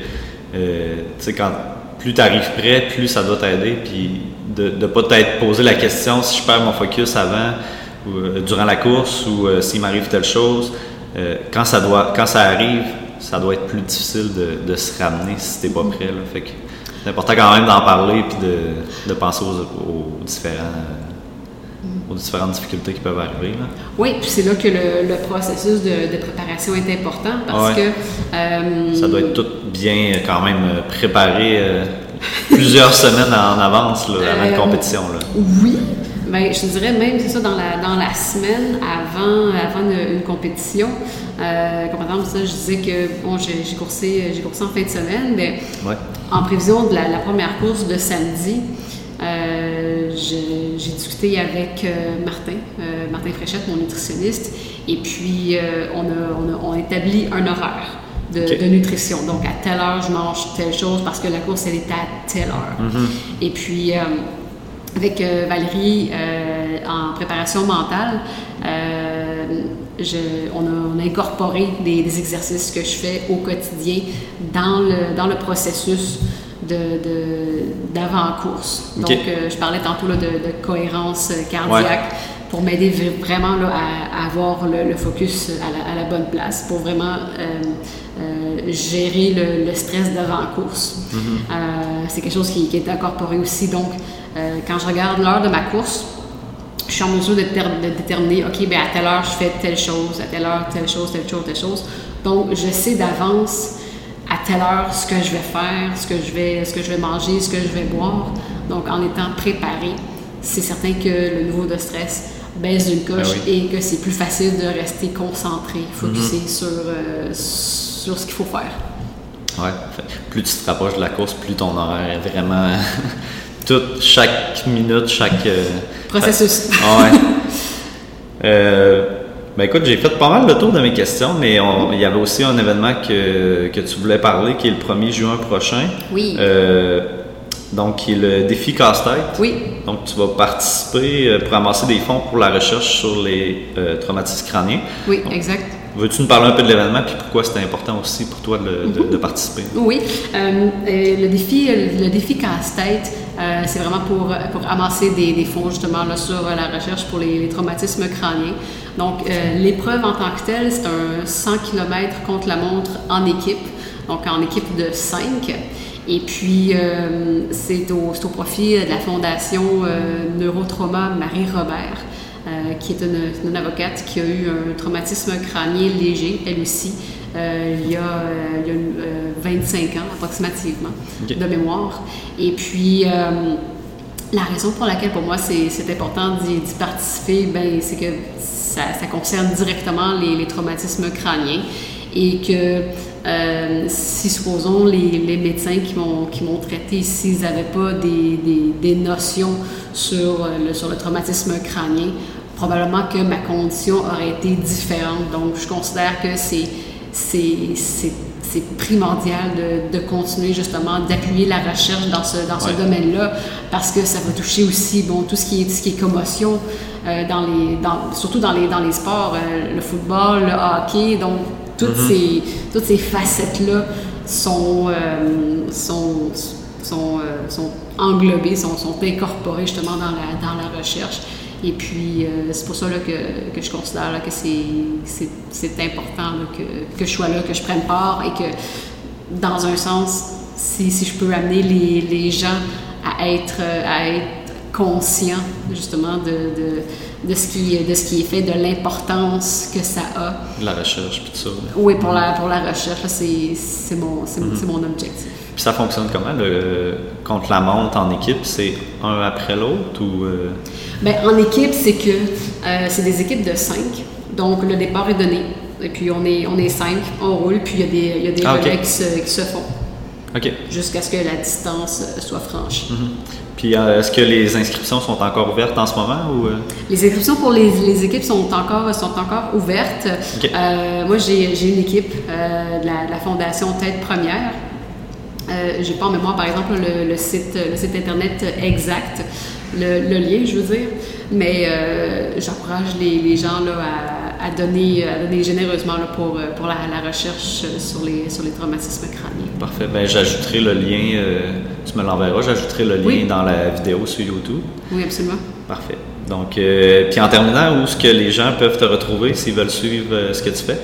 euh, quand plus tu arrives prêt, plus ça doit t'aider. Puis de ne pas t'être posé la question si je perds mon focus avant ou durant la course ou s'il m'arrive telle chose. quand, ça doit, quand ça arrive, ça doit être plus difficile de, se ramener si t'es pas prêt. Là. C'est important quand même d'en parler et de, de penser aux, différents aux différentes difficultés qui peuvent arriver. Là. Oui, puis c'est là que le, processus de, préparation est important parce que... Euh, ça doit être tout bien quand même préparé euh, plusieurs semaines en avance là, avant euh, compétition. Là. Oui, Bien, je dirais même, c'est ça, dans la, dans la semaine avant, avant une, compétition, euh, comme par exemple, ça, je disais que bon, j'ai coursé, coursé en fin de semaine, mais en prévision de la, première course de samedi, euh, j'ai discuté avec euh, Martin, euh, Martin Fréchette, mon nutritionniste, et puis on a, on, a, un horaire. De, nutrition. Donc, à telle heure, je mange telle chose parce que la course, elle est à telle heure. Mm-hmm. Et puis, avec Valérie, en préparation mentale, je, on, a, incorporé des, des, exercices que je fais au quotidien dans le, dans le processus d'avant-course. Donc, euh, je parlais tantôt là, de, cohérence cardiaque pour m'aider vraiment là, à, avoir le, focus à la, bonne place, pour vraiment euh, euh, gérer le, stress d'avant-course. Mm-hmm. C'est quelque chose qui, est incorporé aussi. Donc, quand je regarde l'heure de ma course, je suis en mesure de, de déterminer, OK, bien, à telle heure, je fais telle chose, à telle heure, telle chose, telle chose, telle chose. Donc, je sais d'avance à telle heure ce que je vais faire, ce que je vais, ce que je vais manger, ce que je vais boire. Donc, en étant préparé, c'est certain que le niveau de stress baisse d'une coche ben et que c'est plus facile de rester concentré, focusé mhm. sur, euh, sur ce qu'il faut faire. Ouais. Plus tu te rapproches de la course, plus ton horaire est vraiment. Toute, chaque minute, chaque. Euh, Processus. ouais. euh, ben écoute, j'ai fait pas mal le tour de mes questions, mais il y avait aussi un événement que, que, tu voulais parler qui est le 1er juin prochain. Oui. Euh, donc, qui est le défi casse-tête. Oui. Donc, tu vas participer euh, pour amasser des fonds pour la recherche sur les euh, traumatismes crâniens. Oui, exact. Veux-tu nous parler un peu de l'événement puis pourquoi c'était important aussi pour toi de, participer? Oui. le défi, le défi casse-tête, c'est vraiment pour, amasser des, fonds justement là, sur la recherche pour les, traumatismes crâniens. Donc, euh, l'épreuve en tant que telle, c'est un 100 km contre la montre en équipe, donc en équipe de 5. Et puis, euh, c'est au, profit de la Fondation euh, Neurotrauma Marie-Robert, qui est une, avocate qui a eu un traumatisme crânien léger, elle aussi, il y a, il y a 25 ans approximativement, de mémoire. Et puis, la raison pour laquelle pour moi c'est important d'y participer, ben, c'est que ça, concerne directement les, traumatismes crâniens et que euh, si supposons les, médecins qui m'ont qui m'ont traité s'ils n'avaient pas des, des, notions sur le, sur le traumatisme crânien, probablement que ma condition aurait été différente. Donc je considère que c'est c'est primordial de, de, continuer justement d'appuyer la recherche dans ce, dans ce domaine-là parce que ça va toucher aussi bon, tout, ce qui est, ce qui est commotion, euh, dans les, dans, surtout dans les, dans les sports, euh, le football, le hockey, donc toutes mm-hmm. ces, toutes ces facettes-là sont, euh, sont, sont, sont, englobées, sont, sont incorporées justement dans la, dans la recherche. Et puis, c'est pour ça là, que, que, je considère là, que c'est important que, que, je sois là, que je prenne part et que, dans un sens, si, si je peux amener les, les gens à être, à être conscient justement de, de, de, ce qui, de ce qui est fait, de l'importance que ça a. La recherche, puis tout ça. Oui, pour, la, pour la recherche, c'est mon, mm-hmm. mon objectif. Puis ça fonctionne comment, le, contre la montre en équipe? C'est un après l'autre ou... Euh? Bien, en équipe, c'est que euh, c'est des équipes de cinq. Donc, le départ est donné. Et puis, on est, on est cinq, on roule, puis il y a des, y a des ah, relais qui, se, font. OK. Jusqu'à ce que la distance soit franchie. Mm-hmm. Puis euh, est-ce que les inscriptions sont encore ouvertes en ce moment ou euh? Les inscriptions pour les, équipes sont encore, sont encore ouvertes. Euh, moi, j'ai une équipe de la, Fondation Tête Première. Je j'ai pas en mémoire, par exemple, le, site, le site internet exact, le, lien, je veux dire, mais j'encourage les, gens là, à, donner, donner généreusement pour, pour la, recherche sur les, sur les traumatismes crâniens. Parfait. Ben, j'ajouterai le lien tu me l'enverras. J'ajouterai le lien dans la vidéo sur YouTube. Oui, absolument. Parfait. Donc, euh, puis en terminant, où est-ce que les gens peuvent te retrouver s'ils veulent suivre euh, ce que tu fais?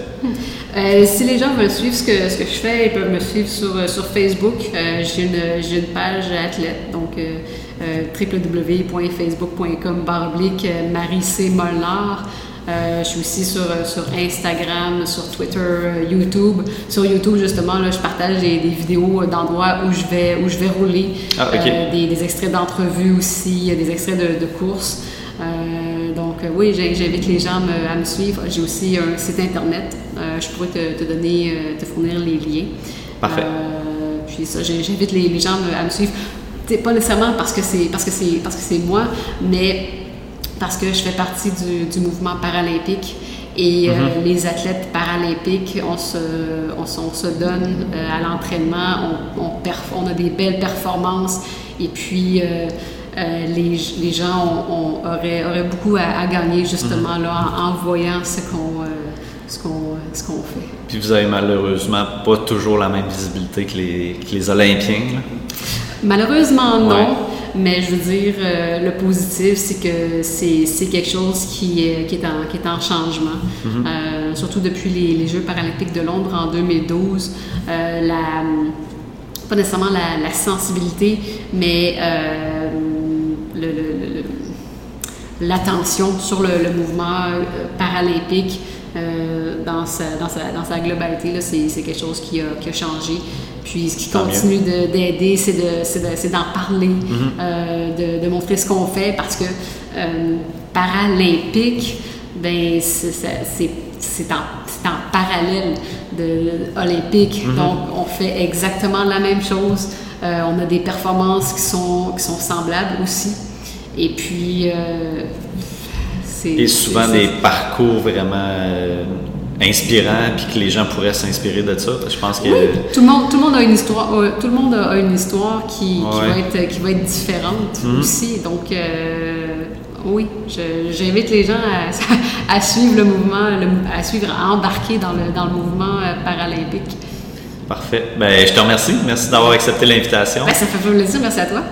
Euh, si les gens veulent suivre ce que, ce que je fais, ils peuvent me suivre sur, sur Facebook. j'ai une, une, page athlète, donc www.facebook.com baroblique Marie C. Molnar. je suis aussi sur, sur Instagram, sur Twitter, YouTube. Sur YouTube, justement, là, je partage des, des vidéos d'endroits où je vais où je vais rouler. Ah, des, des, extraits d'entrevues aussi, des extraits de, de courses. Euh, euh, oui, j'invite les gens à me suivre. J'ai aussi un site internet. Euh, je pourrais te, donner, te fournir les liens. Parfait. puis ça, j'invite les, gens à me suivre. pas nécessairement parce que c'est parce que c'est parce que c'est moi, mais parce que je fais partie du, mouvement paralympique. Et mm-hmm. les athlètes paralympiques, on se, on, se donne à l'entraînement, on, on, on, a des belles performances. Et puis, euh, les, les, gens auraient, auraient, beaucoup à, gagner justement mhm. là, en, voyant ce qu'on euh, ce qu'on ce qu'on fait. Puis vous avez malheureusement pas toujours la même visibilité que les, que les Olympiens. Malheureusement non. Mais je veux dire, euh, le positif, c'est que c'est quelque chose qui est, qui est, en, qui est en changement. Mhm. surtout depuis les, les, Jeux paralympiques de Londres en 2012. la, pas nécessairement la, la sensibilité, mais l'attention sur le, mouvement euh, paralympique euh, dans, sa, dans, sa, dans, sa, globalité, c'est quelque chose qui a, qui a, changé. Puis ce qui continue d'aider, c'est d'en parler, mm-hmm. euh, de, de, montrer ce qu'on fait parce que paralympique, ben, c'est en, en, parallèle de olympique. Mm-hmm. Donc, on fait exactement la même chose. on a des performances qui sont, qui sont semblables aussi. Et puis, euh, c'est. Et souvent des parcours vraiment euh, inspirants, puis que les gens pourraient s'inspirer de ça. Je pense que. Oui, tout le monde, tout le monde a une histoire. Euh, tout le monde a une histoire qui, va, être, qui va être différente mhm. aussi. Donc. oui, j'invite les gens à, à, suivre le mouvement, à suivre, à embarquer dans le, dans le mouvement paralympique. Parfait. Ben, je te remercie. Merci d'avoir accepté l'invitation. Ben, ça fait plaisir. Merci à toi.